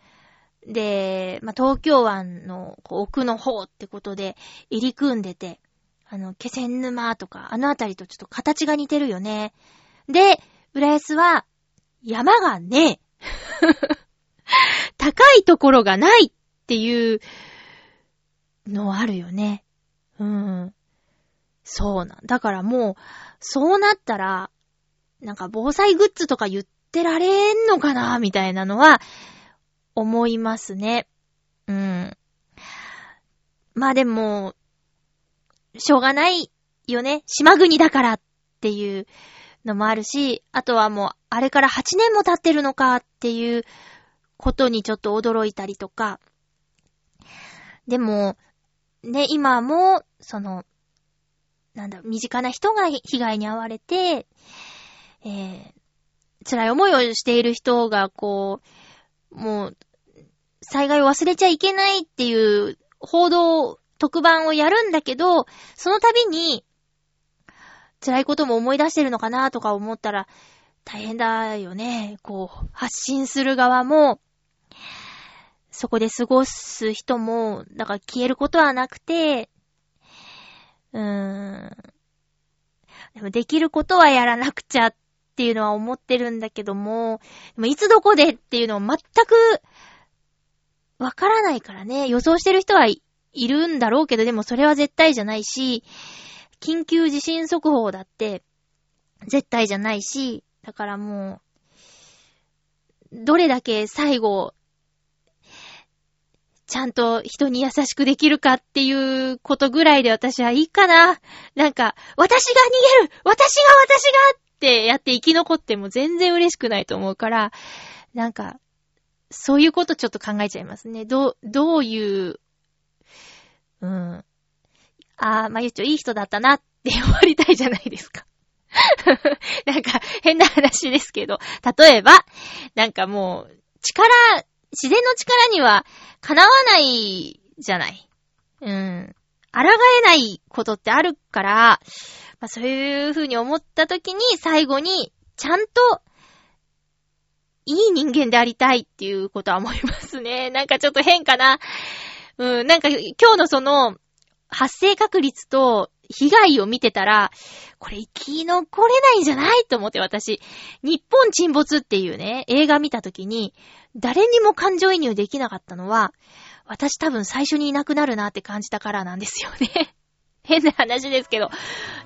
S1: で、まあ、東京湾の奥の方ってことで入り組んでて、あの、気仙沼とか、あのあたりとちょっと形が似てるよね。で、浦安は、山がねえ。高いところがないっていうのあるよね。うん。そうなん。だからもう、そうなったら、なんか防災グッズとか言ってられんのかなみたいなのは、思いますね。うん。まあでも、しょうがないよね。島国だからっていうのもあるし、あとはもう、あれから8年も経ってるのかっていうことにちょっと驚いたりとか。でも、ね、今も、その、なんだろ、身近な人が被害に遭われて、えー、辛い思いをしている人が、こう、もう、災害を忘れちゃいけないっていう報道、特番をやるんだけど、その度に、辛いことも思い出してるのかなとか思ったら、大変だよね。こう、発信する側も、そこで過ごす人も、だから消えることはなくて、うーん。でもできることはやらなくちゃっっていうのは思ってるんだけども、でもいつどこでっていうのを全くわからないからね、予想してる人はいいるんだろうけど、でもそれは絶対じゃないし、緊急地震速報だって絶対じゃないし、だからもう、どれだけ最後、ちゃんと人に優しくできるかっていうことぐらいで私はいいかな。なんか、私が逃げる私が私がっってやって生き残っても全然嬉しくないと思うから、なんか、そういうことちょっと考えちゃいますね。どう、どういう、うん。あー、まゆちょいい人だったなって 終わりたいじゃないですか。なんか、変な話ですけど、例えば、なんかもう、力、自然の力にはかなわないじゃない。うん。抗えないことってあるから、まあ、そういう風に思った時に最後にちゃんといい人間でありたいっていうことは思いますね。なんかちょっと変かな。うん、なんか今日のその発生確率と被害を見てたら、これ生き残れないんじゃないと思って私、日本沈没っていうね、映画見た時に、誰にも感情移入できなかったのは、私多分最初にいなくなるなって感じたからなんですよね。変な話ですけど。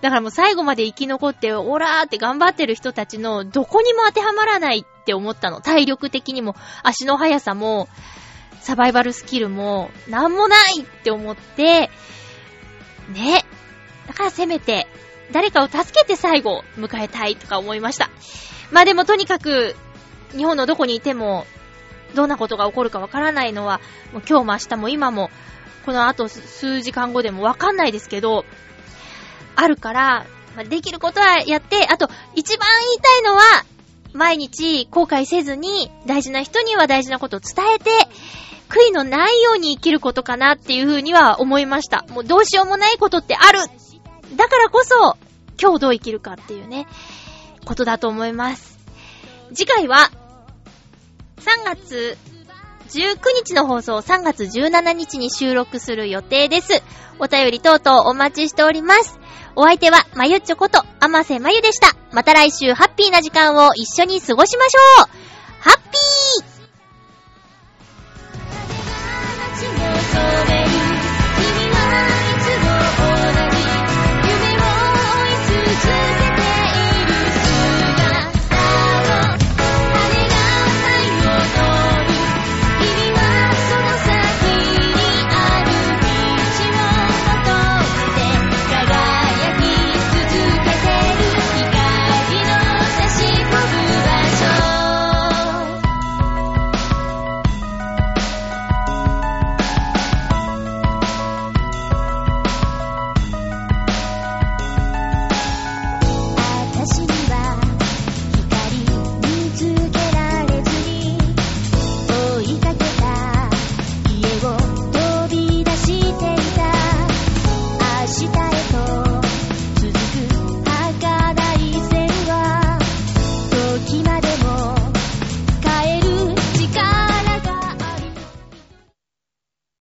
S1: だからもう最後まで生き残って、オラーって頑張ってる人たちのどこにも当てはまらないって思ったの。体力的にも、足の速さも、サバイバルスキルも、なんもないって思って、ね。だからせめて、誰かを助けて最後、迎えたいとか思いました。まあでもとにかく、日本のどこにいても、どんなことが起こるかわからないのは、もう今日も明日も今も、この後数時間後でもわかんないですけど、あるから、まあ、できることはやって、あと、一番言いたいのは、毎日後悔せずに、大事な人には大事なことを伝えて、悔いのないように生きることかなっていうふうには思いました。もうどうしようもないことってあるだからこそ、今日どう生きるかっていうね、ことだと思います。次回は、3月19日の放送3月17日に収録する予定です。お便り等々お待ちしております。お相手は、まゆっちょこと、あませまゆでした。また来週ハッピーな時間を一緒に過ごしましょうハッピー